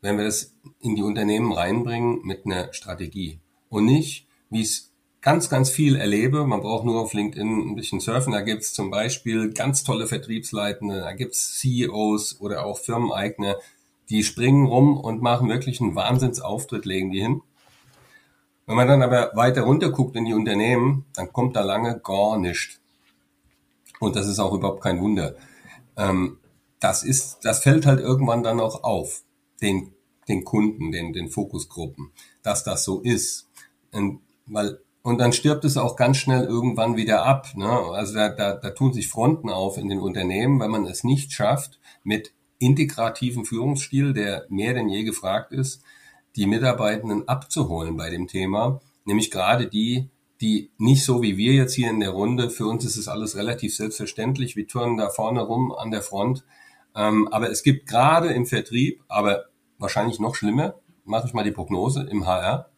wenn wir das in die Unternehmen reinbringen mit einer Strategie und nicht, wie es ganz, ganz viel erlebe. Man braucht nur auf LinkedIn ein bisschen surfen. Da gibt's zum Beispiel ganz tolle Vertriebsleitende, da gibt's CEOs oder auch Firmeneigner, die springen rum und machen wirklich einen Wahnsinnsauftritt, legen die hin. Wenn man dann aber weiter runter guckt in die Unternehmen, dann kommt da lange gar nichts. Und das ist auch überhaupt kein Wunder. Ähm, das ist, das fällt halt irgendwann dann auch auf, den, den Kunden, den, den Fokusgruppen, dass das so ist. Und, weil, und dann stirbt es auch ganz schnell irgendwann wieder ab. Ne? Also da, da, da tun sich Fronten auf in den Unternehmen, wenn man es nicht schafft, mit integrativen Führungsstil, der mehr denn je gefragt ist, die Mitarbeitenden abzuholen bei dem Thema, nämlich gerade die, die nicht so wie wir jetzt hier in der Runde, für uns ist es alles relativ selbstverständlich, wir turnen da vorne rum an der Front, ähm, aber es gibt gerade im Vertrieb, aber wahrscheinlich noch schlimmer, mache ich mal die Prognose im HR,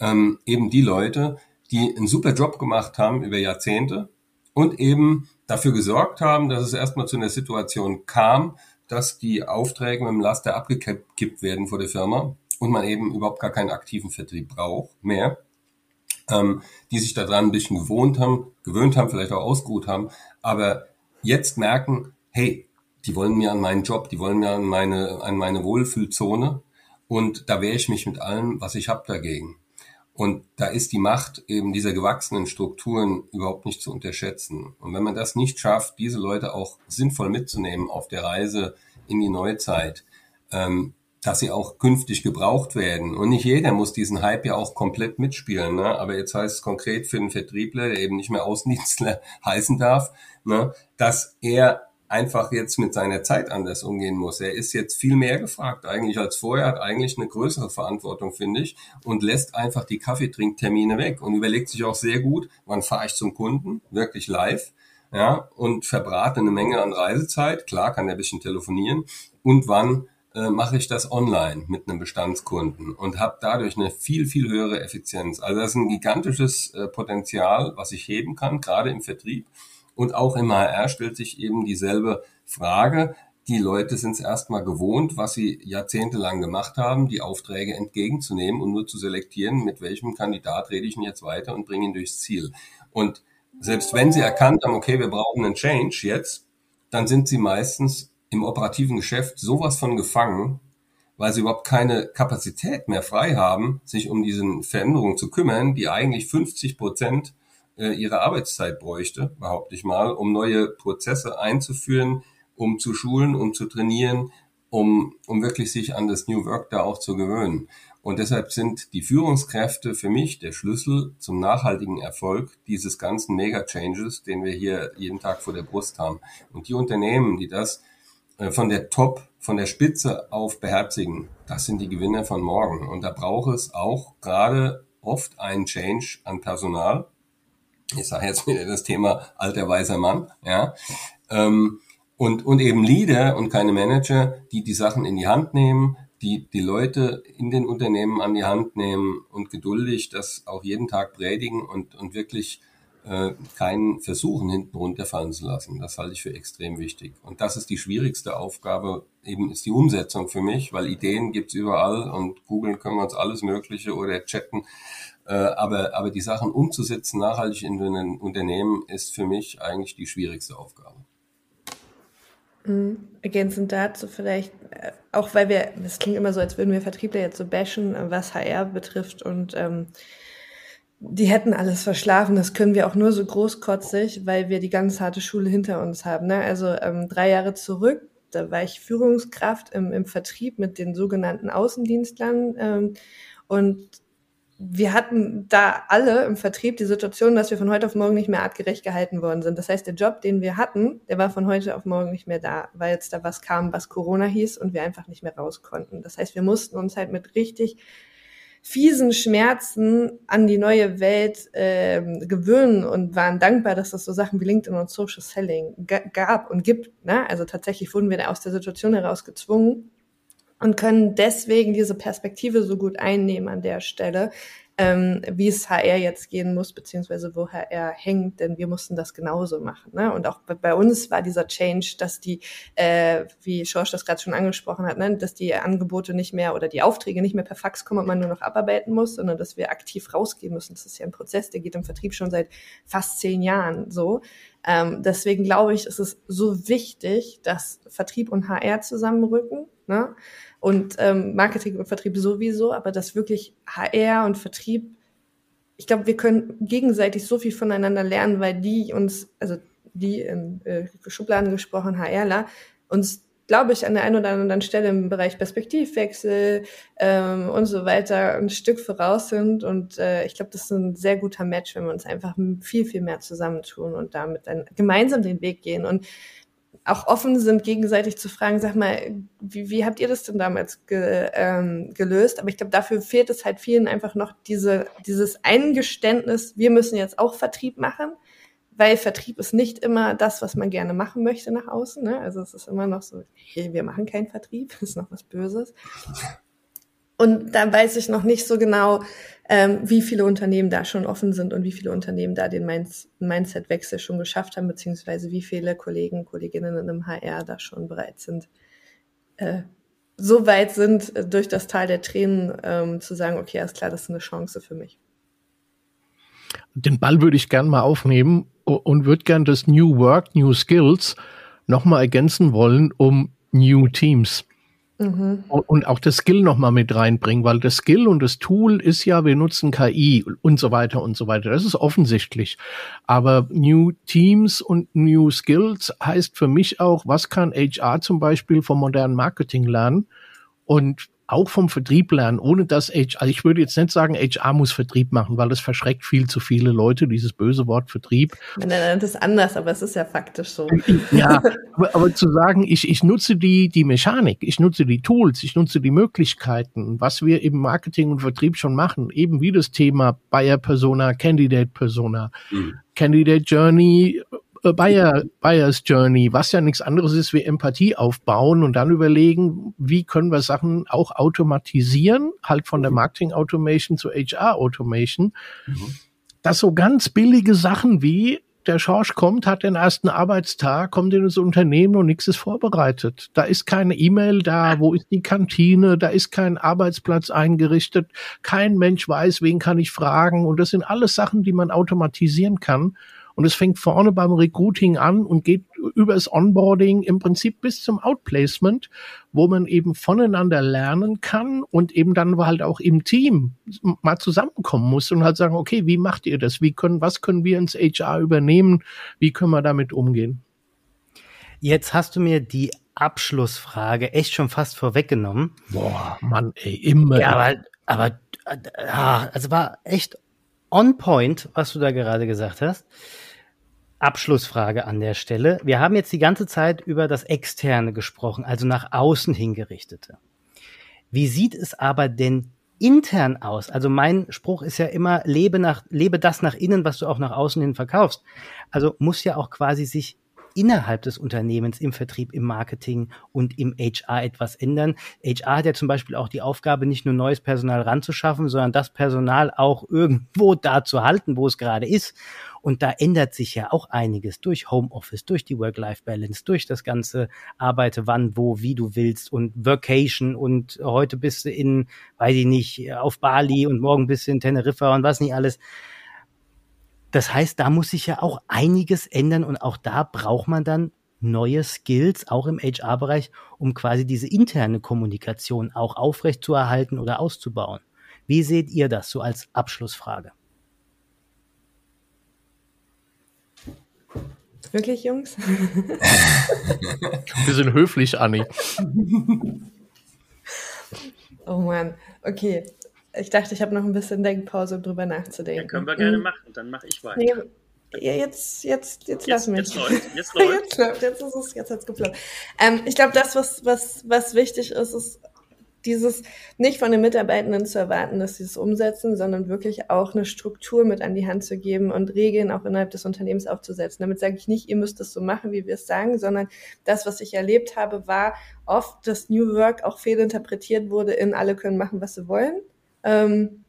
ähm, eben die Leute, die einen super Job gemacht haben über Jahrzehnte und eben dafür gesorgt haben, dass es erstmal zu einer Situation kam, dass die Aufträge mit dem Laster abgekippt werden vor der Firma und man eben überhaupt gar keinen aktiven Vertrieb braucht mehr, ähm, die sich daran ein bisschen gewohnt haben, gewöhnt haben, vielleicht auch ausgeruht haben, aber jetzt merken, hey, die wollen mir an meinen Job, die wollen mir an meine, an meine Wohlfühlzone und da wehre ich mich mit allem, was ich habe dagegen. Und da ist die Macht eben dieser gewachsenen Strukturen überhaupt nicht zu unterschätzen. Und wenn man das nicht schafft, diese Leute auch sinnvoll mitzunehmen auf der Reise in die Neuzeit, ähm, dass sie auch künftig gebraucht werden. Und nicht jeder muss diesen Hype ja auch komplett mitspielen. Ne? Aber jetzt heißt es konkret für den Vertriebler, der eben nicht mehr Außendienstler heißen darf, ne? dass er einfach jetzt mit seiner Zeit anders umgehen muss. Er ist jetzt viel mehr gefragt eigentlich als vorher, hat eigentlich eine größere Verantwortung, finde ich, und lässt einfach die Kaffeetrinktermine weg und überlegt sich auch sehr gut, wann fahre ich zum Kunden, wirklich live, ja, und verbrate eine Menge an Reisezeit, klar kann er ein bisschen telefonieren, und wann äh, mache ich das online mit einem Bestandskunden und habe dadurch eine viel, viel höhere Effizienz. Also das ist ein gigantisches äh, Potenzial, was ich heben kann, gerade im Vertrieb. Und auch im HR stellt sich eben dieselbe Frage. die Leute sind es erstmal gewohnt, was sie jahrzehntelang gemacht haben, die Aufträge entgegenzunehmen und nur zu selektieren, mit welchem Kandidat rede ich denn jetzt weiter und bringe ihn durchs Ziel. Und selbst wenn sie erkannt haben, okay, wir brauchen einen Change jetzt, dann sind sie meistens im operativen Geschäft sowas von gefangen, weil sie überhaupt keine Kapazität mehr frei haben, sich um diesen Veränderungen zu kümmern, die eigentlich 50 Prozent äh, ihrer Arbeitszeit bräuchte, behaupte ich mal, um neue Prozesse einzuführen, um zu schulen, um zu trainieren, um, um wirklich sich an das New Work da auch zu gewöhnen. Und deshalb sind die Führungskräfte für mich der Schlüssel zum nachhaltigen Erfolg dieses ganzen Mega-Changes, den wir hier jeden Tag vor der Brust haben. Und die Unternehmen, die das von der Top, von der Spitze auf beherzigen, das sind die Gewinner von morgen. Und da braucht es auch gerade oft einen Change an Personal. Ich sage jetzt wieder das Thema alter weißer Mann, ja. Ähm, und, und eben Leader und keine Manager, die die Sachen in die Hand nehmen, die die Leute in den Unternehmen an die Hand nehmen und geduldig das auch jeden Tag predigen und, und wirklich äh, keinen versuchen, hinten runterfallen zu lassen. Das halte ich für extrem wichtig. Und das ist die schwierigste Aufgabe, eben ist die Umsetzung für mich, weil Ideen gibt's überall und googeln können wir uns alles Mögliche oder chatten. Äh, aber, aber die Sachen umzusetzen, nachhaltig in den Unternehmen, ist für mich eigentlich die schwierigste Aufgabe. Mhm. Ergänzend dazu vielleicht, äh, auch weil wir, das klingt immer so, als würden wir Vertriebler jetzt so bashen, was HR betrifft und ähm, die hätten alles verschlafen. Das können wir auch nur so großkotzig, weil wir die ganz harte Schule hinter uns haben. Ne? Also ähm, drei Jahre zurück, da war ich Führungskraft im, im Vertrieb mit den sogenannten Außendienstlern ähm, und wir hatten da alle im Vertrieb die Situation, dass wir von heute auf morgen nicht mehr artgerecht gehalten worden sind. Das heißt, der Job, den wir hatten, der war von heute auf morgen nicht mehr da, weil jetzt da was kam, was Corona hieß und wir einfach nicht mehr raus konnten. Das heißt, wir mussten uns halt mit richtig fiesen Schmerzen an die neue Welt äh, gewöhnen und waren dankbar, dass es so Sachen wie LinkedIn und Social Selling gab und gibt. Ne? Also tatsächlich wurden wir da aus der Situation heraus gezwungen und können deswegen diese Perspektive so gut einnehmen an der Stelle, ähm, wie es HR jetzt gehen muss, beziehungsweise wo HR hängt, denn wir mussten das genauso machen. Ne? Und auch bei uns war dieser Change, dass die, äh, wie Schorsch das gerade schon angesprochen hat, ne? dass die Angebote nicht mehr oder die Aufträge nicht mehr per Fax kommen und man nur noch abarbeiten muss, sondern dass wir aktiv rausgehen müssen. Das ist ja ein Prozess, der geht im Vertrieb schon seit fast zehn Jahren so. Ähm, deswegen glaube ich, ist es so wichtig, dass Vertrieb und HR zusammenrücken. Ne? und ähm, Marketing und Vertrieb sowieso, aber dass wirklich HR und Vertrieb, ich glaube, wir können gegenseitig so viel voneinander lernen, weil die uns, also die in äh, Schubladen gesprochen, HRler, uns glaube ich, an der einen oder anderen Stelle im Bereich Perspektivwechsel ähm, und so weiter ein Stück voraus sind. Und äh, ich glaube, das ist ein sehr guter Match, wenn wir uns einfach viel, viel mehr zusammentun und damit dann gemeinsam den Weg gehen. Und auch offen sind, gegenseitig zu fragen, sag mal, wie, wie habt ihr das denn damals ge, ähm, gelöst? Aber ich glaube, dafür fehlt es halt vielen einfach noch diese, dieses Eingeständnis, wir müssen jetzt auch Vertrieb machen, weil Vertrieb ist nicht immer das, was man gerne machen möchte nach außen. Ne? Also es ist immer noch so, hey, wir machen keinen Vertrieb, das ist noch was Böses. Und da weiß ich noch nicht so genau, ähm, wie viele Unternehmen da schon offen sind und wie viele Unternehmen da den Mindset-Wechsel schon geschafft haben, beziehungsweise wie viele Kollegen, Kolleginnen im HR da schon bereit sind, äh, so weit sind, äh, durch das Tal der Tränen ähm, zu sagen, okay, alles klar, das ist eine Chance für mich. Den Ball würde ich gern mal aufnehmen und würde gern das New Work, New Skills nochmal ergänzen wollen um New Teams. Mhm. Und auch das Skill nochmal mit reinbringen, weil das Skill und das Tool ist ja, wir nutzen KI und so weiter und so weiter. Das ist offensichtlich. Aber New Teams und New Skills heißt für mich auch, was kann HR zum Beispiel vom modernen Marketing lernen? Und auch vom Vertrieb lernen, ohne dass HR, also ich würde jetzt nicht sagen, HR muss Vertrieb machen, weil das verschreckt viel zu viele Leute, dieses böse Wort Vertrieb. Man nennt es anders, aber es ist ja faktisch so. Ja, aber, aber zu sagen, ich, ich nutze die, die Mechanik, ich nutze die Tools, ich nutze die Möglichkeiten, was wir im Marketing und Vertrieb schon machen, eben wie das Thema Buyer Persona, Candidate Persona, mhm. Candidate Journey, äh, Buyer, Buyers Journey, was ja nichts anderes ist wie Empathie aufbauen und dann überlegen, wie können wir Sachen auch automatisieren, halt von der mhm. Marketing Automation zu HR Automation. Mhm. Dass so ganz billige Sachen wie der Schorsch kommt, hat den ersten Arbeitstag, kommt in das Unternehmen und nichts ist vorbereitet. Da ist keine E-Mail da, wo ist die Kantine, da ist kein Arbeitsplatz eingerichtet, kein Mensch weiß, wen kann ich fragen. Und das sind alles Sachen, die man automatisieren kann. Und es fängt vorne beim Recruiting an und geht über das Onboarding im Prinzip bis zum Outplacement, wo man eben voneinander lernen kann und eben dann halt auch im Team mal zusammenkommen muss und halt sagen, okay, wie macht ihr das? Wie können, was können wir ins HR übernehmen? Wie können wir damit umgehen? Jetzt hast du mir die Abschlussfrage echt schon fast vorweggenommen. Boah, Mann, ey, immer. Ja, aber, aber ja, also war echt on point, was du da gerade gesagt hast. Abschlussfrage an der Stelle. Wir haben jetzt die ganze Zeit über das Externe gesprochen, also nach außen hingerichtete. Wie sieht es aber denn intern aus? Also mein Spruch ist ja immer, lebe nach, lebe das nach innen, was du auch nach außen hin verkaufst. Also muss ja auch quasi sich innerhalb des Unternehmens im Vertrieb, im Marketing und im HR etwas ändern. HR hat ja zum Beispiel auch die Aufgabe, nicht nur neues Personal ranzuschaffen, sondern das Personal auch irgendwo da zu halten, wo es gerade ist. Und da ändert sich ja auch einiges durch Homeoffice, durch die Work-Life-Balance, durch das ganze Arbeite wann, wo, wie du willst und Vacation und heute bist du in, weiß ich nicht, auf Bali und morgen bist du in Teneriffa und was nicht alles. Das heißt, da muss sich ja auch einiges ändern und auch da braucht man dann neue Skills, auch im HR-Bereich, um quasi diese interne Kommunikation auch aufrecht zu erhalten oder auszubauen. Wie seht ihr das so als Abschlussfrage? Wirklich, Jungs? Wir sind höflich, Anni. oh Mann, okay. Ich dachte, ich habe noch ein bisschen Denkpause, um drüber nachzudenken. Ja, können wir gerne hm. machen, dann mache ich weiter. Nee, ja, jetzt, jetzt, jetzt, lassen wir es. Jetzt läuft, jetzt läuft. jetzt läuft, jetzt ist es, jetzt hat's geploppt. Ähm, ich glaube, das, was, was, was wichtig ist, ist dieses nicht von den Mitarbeitenden zu erwarten, dass sie es umsetzen, sondern wirklich auch eine Struktur mit an die Hand zu geben und Regeln auch innerhalb des Unternehmens aufzusetzen. Damit sage ich nicht, ihr müsst es so machen, wie wir es sagen, sondern das, was ich erlebt habe, war oft, dass New Work auch fehlinterpretiert wurde in alle können machen, was sie wollen ähm,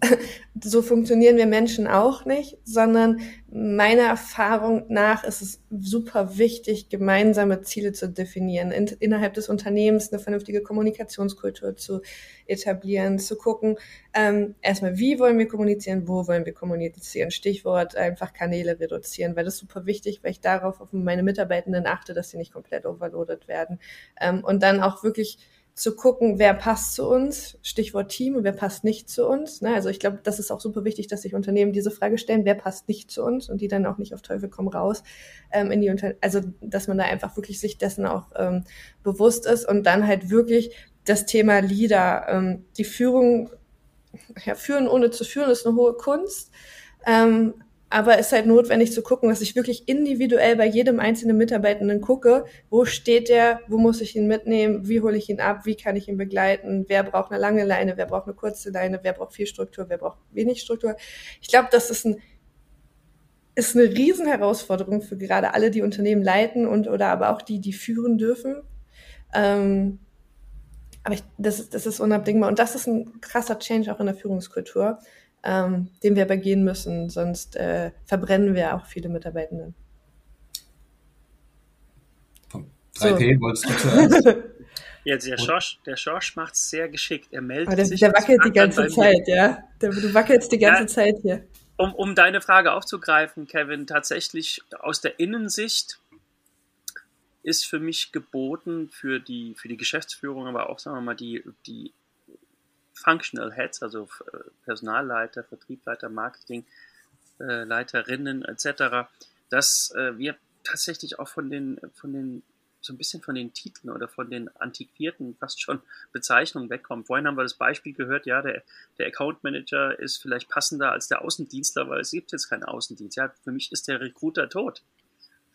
so funktionieren wir Menschen auch nicht, sondern meiner Erfahrung nach ist es super wichtig, gemeinsame Ziele zu definieren, in, innerhalb des Unternehmens eine vernünftige Kommunikationskultur zu etablieren, zu gucken, ähm, erstmal, wie wollen wir kommunizieren, wo wollen wir kommunizieren, Stichwort einfach Kanäle reduzieren, weil das ist super wichtig, weil ich darauf auf meine Mitarbeitenden achte, dass sie nicht komplett overloaded werden. Ähm, und dann auch wirklich zu gucken, wer passt zu uns, Stichwort Team, wer passt nicht zu uns. Ne? Also ich glaube, das ist auch super wichtig, dass sich Unternehmen diese Frage stellen, wer passt nicht zu uns und die dann auch nicht auf Teufel komm raus ähm, in die Unter also dass man da einfach wirklich sich dessen auch ähm, bewusst ist und dann halt wirklich das Thema Leader, ähm, die Führung, ja, führen ohne zu führen ist eine hohe Kunst. Ähm, aber es ist halt notwendig zu gucken, dass ich wirklich individuell bei jedem einzelnen Mitarbeitenden gucke, wo steht der, wo muss ich ihn mitnehmen, wie hole ich ihn ab, wie kann ich ihn begleiten, wer braucht eine lange Leine, wer braucht eine kurze Leine, wer braucht viel Struktur, wer braucht wenig Struktur. Ich glaube, das ist ein ist eine Riesenherausforderung für gerade alle, die Unternehmen leiten und oder aber auch die, die führen dürfen. Ähm, aber ich, das, das ist unabdingbar und das ist ein krasser Change auch in der Führungskultur ähm, den wir begehen müssen, sonst äh, verbrennen wir auch viele Mitarbeitenden. 3P, so. wolltest du zuerst? Ja, der Schorsch, der Schorsch macht es sehr geschickt. Er meldet der, sich. Der wackelt die ganze Zeit, ja. Der, du wackelst die ganze ja, Zeit hier. Um, um deine Frage aufzugreifen, Kevin, tatsächlich aus der Innensicht ist für mich geboten, für die, für die Geschäftsführung, aber auch, sagen wir mal, die, die Functional Heads, also äh, Personalleiter, Vertriebleiter, Marketingleiterinnen äh, etc., dass äh, wir tatsächlich auch von den, von den, so ein bisschen von den Titeln oder von den antiquierten, fast schon Bezeichnungen wegkommen. Vorhin haben wir das Beispiel gehört, ja, der, der Account Manager ist vielleicht passender als der Außendienstler, weil es gibt jetzt keinen Außendienst. Ja, für mich ist der Recruiter tot.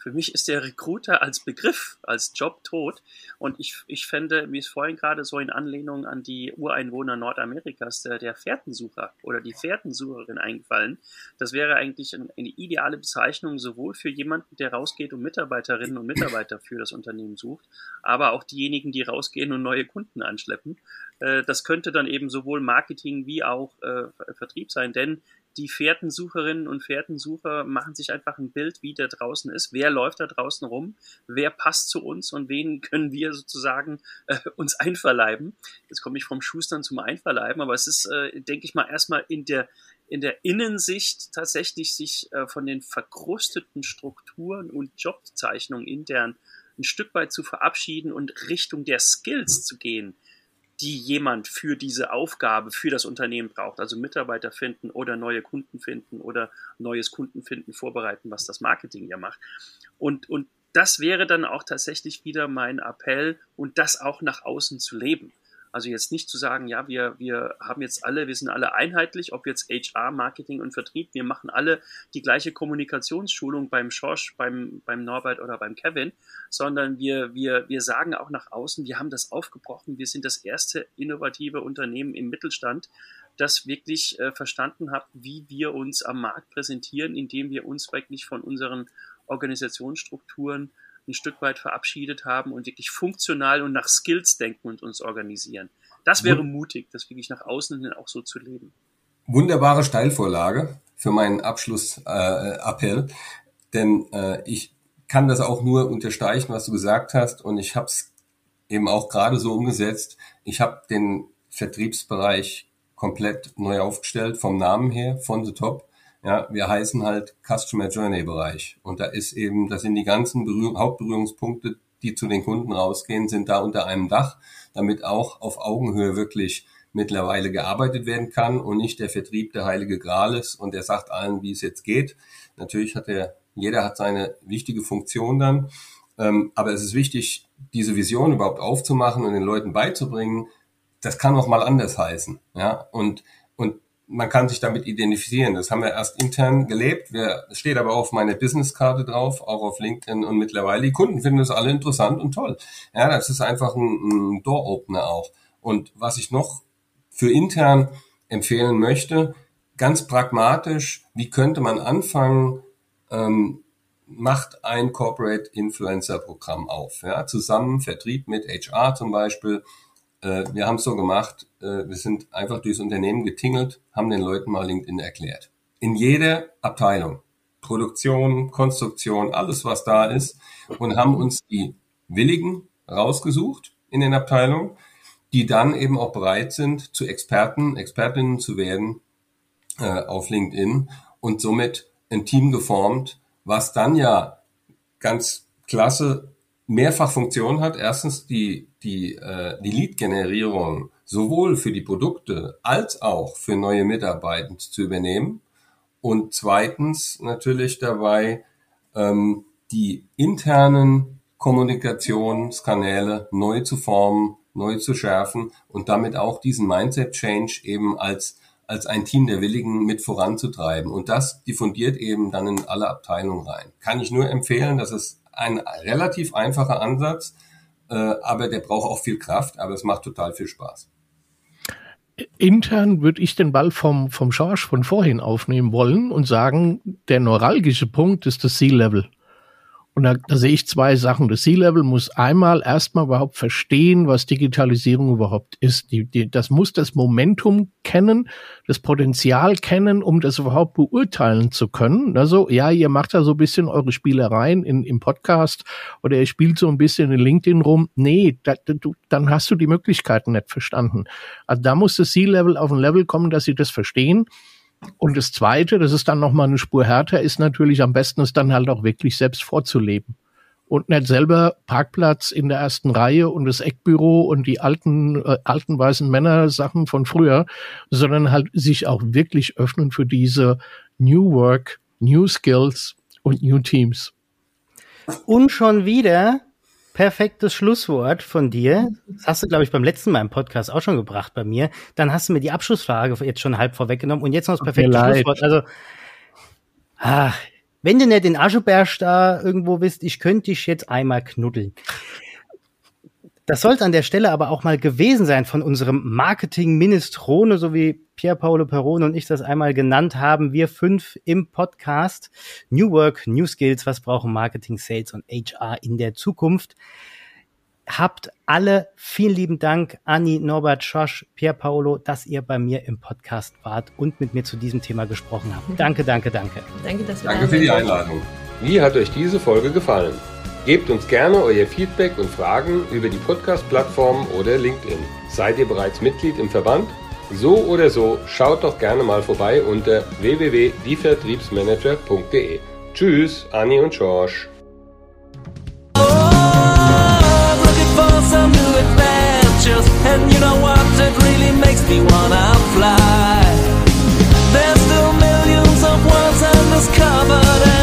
Für mich ist der Recruiter als Begriff, als Job tot. Und ich, ich fände, wie es vorhin gerade so in Anlehnung an die Ureinwohner Nordamerikas, der, der Fährtensucher oder die Fährtensucherin eingefallen. Das wäre eigentlich eine, ideale Bezeichnung sowohl für jemanden, der rausgeht und Mitarbeiterinnen und Mitarbeiter für das Unternehmen sucht, aber auch diejenigen, die rausgehen und neue Kunden anschleppen. Äh, das könnte dann eben sowohl Marketing wie auch äh, Vertrieb sein, denn die Fährtensucherinnen und Fährtensucher machen sich einfach ein Bild, wie der draußen ist, wer läuft da draußen rum, wer passt zu uns? Und wen können wir sozusagen äh, uns einverleiben. Jetzt komme ich vom Schustern zum Einverleiben, aber es ist, äh, denke ich mal, erstmal in der in der Innensicht tatsächlich sich äh, von den verkrusteten Strukturen und Jobzeichnungen intern ein Stück weit zu verabschieden und Richtung der Skills zu gehen die jemand für diese Aufgabe, für das Unternehmen braucht. Also Mitarbeiter finden oder neue Kunden finden oder neues Kundenfinden vorbereiten, was das Marketing ja macht. Und, und das wäre dann auch tatsächlich wieder mein Appell und das auch nach außen zu leben. Also jetzt nicht zu sagen, ja, wir, wir haben jetzt alle, wir sind alle einheitlich, ob jetzt HR, Marketing und Vertrieb, wir machen alle die gleiche Kommunikationsschulung beim Schorsch, beim, beim Norbert oder beim Kevin, sondern wir, wir, wir sagen auch nach außen, wir haben das aufgebrochen, wir sind das erste innovative Unternehmen im Mittelstand, das wirklich äh, verstanden hat, wie wir uns am Markt präsentieren, indem wir uns wirklich von unseren Organisationsstrukturen ein Stück weit verabschiedet haben und wirklich funktional und nach Skills denken und uns organisieren. Das wäre mutig, das wirklich nach außen hin auch so zu leben. Wunderbare Steilvorlage für meinen Abschlussappell, äh, denn äh, ich kann das auch nur unterstreichen, was du gesagt hast und ich habe es eben auch gerade so umgesetzt. Ich habe den Vertriebsbereich komplett neu aufgestellt, vom Namen her, von the top. Ja, wir heißen halt Customer Journey Bereich. Und da ist eben, das sind die ganzen Berührung, Hauptberührungspunkte, die zu den Kunden rausgehen, sind da unter einem Dach, damit auch auf Augenhöhe wirklich mittlerweile gearbeitet werden kann und nicht der Vertrieb der heilige Gral ist und der sagt allen, wie es jetzt geht. Natürlich hat er, jeder hat seine wichtige Funktion dann. Ähm, aber es ist wichtig, diese Vision überhaupt aufzumachen und den Leuten beizubringen. Das kann auch mal anders heißen. Ja, und, man kann sich damit identifizieren. Das haben wir erst intern gelebt. Wir, steht aber auf meiner Businesskarte drauf, auch auf LinkedIn und mittlerweile. Die Kunden finden das alle interessant und toll. Ja, das ist einfach ein, ein Door-Opener auch. Und was ich noch für intern empfehlen möchte, ganz pragmatisch, wie könnte man anfangen, ähm, macht ein Corporate Influencer Programm auf, ja, zusammen Vertrieb mit HR zum Beispiel, äh, wir haben es so gemacht, äh, wir sind einfach durchs Unternehmen getingelt, haben den Leuten mal LinkedIn erklärt. In jeder Abteilung, Produktion, Konstruktion, alles was da ist und haben uns die Willigen rausgesucht in den Abteilungen, die dann eben auch bereit sind, zu Experten, Expertinnen zu werden äh, auf LinkedIn und somit ein Team geformt, was dann ja ganz klasse mehrfach Funktion hat. Erstens die, die, äh, die Lead-Generierung sowohl für die Produkte als auch für neue Mitarbeiter zu übernehmen. Und zweitens natürlich dabei ähm, die internen Kommunikationskanäle neu zu formen, neu zu schärfen und damit auch diesen Mindset-Change eben als als ein Team der Willigen mit voranzutreiben. Und das diffundiert eben dann in alle Abteilungen rein. Kann ich nur empfehlen, dass es ein relativ einfacher Ansatz, äh, aber der braucht auch viel Kraft, aber es macht total viel Spaß. Intern würde ich den Ball vom, vom Schorsch von vorhin aufnehmen wollen und sagen, der neuralgische Punkt ist das Sea-Level. Und da, da sehe ich zwei Sachen. Das C-Level muss einmal erstmal überhaupt verstehen, was Digitalisierung überhaupt ist. Die, die, das muss das Momentum kennen, das Potenzial kennen, um das überhaupt beurteilen zu können. Also, ja, ihr macht da so ein bisschen eure Spielereien in, im Podcast oder ihr spielt so ein bisschen in LinkedIn rum. Nee, da, du, dann hast du die Möglichkeiten nicht verstanden. Also da muss das C-Level auf ein Level kommen, dass sie das verstehen. Und das Zweite, das ist dann nochmal eine Spur härter, ist natürlich am besten, es dann halt auch wirklich selbst vorzuleben. Und nicht selber Parkplatz in der ersten Reihe und das Eckbüro und die alten, äh, alten weißen Männer Sachen von früher, sondern halt sich auch wirklich öffnen für diese New Work, New Skills und New Teams. Und schon wieder perfektes Schlusswort von dir. Das hast du, glaube ich, beim letzten Mal im Podcast auch schon gebracht bei mir. Dann hast du mir die Abschlussfrage jetzt schon halb vorweggenommen und jetzt noch das perfekte Schlusswort. Also, ach, wenn du nicht den Ascheberg da irgendwo bist, ich könnte dich jetzt einmal knuddeln. Das sollte an der Stelle aber auch mal gewesen sein von unserem Marketing-Ministrone, so wie Pier Paolo Perone und ich das einmal genannt haben. Wir fünf im Podcast New Work, New Skills, was brauchen Marketing, Sales und HR in der Zukunft. Habt alle vielen lieben Dank, Anni, Norbert, Schosch, Pier Paolo, dass ihr bei mir im Podcast wart und mit mir zu diesem Thema gesprochen habt. Danke, danke, danke. Danke, dass wir Danke für die Einladung. Wie hat euch diese Folge gefallen? Gebt uns gerne euer Feedback und Fragen über die Podcast-Plattform oder LinkedIn. Seid ihr bereits Mitglied im Verband? So oder so, schaut doch gerne mal vorbei unter www.dievertriebsmanager.de. Tschüss, Anni und George. discovered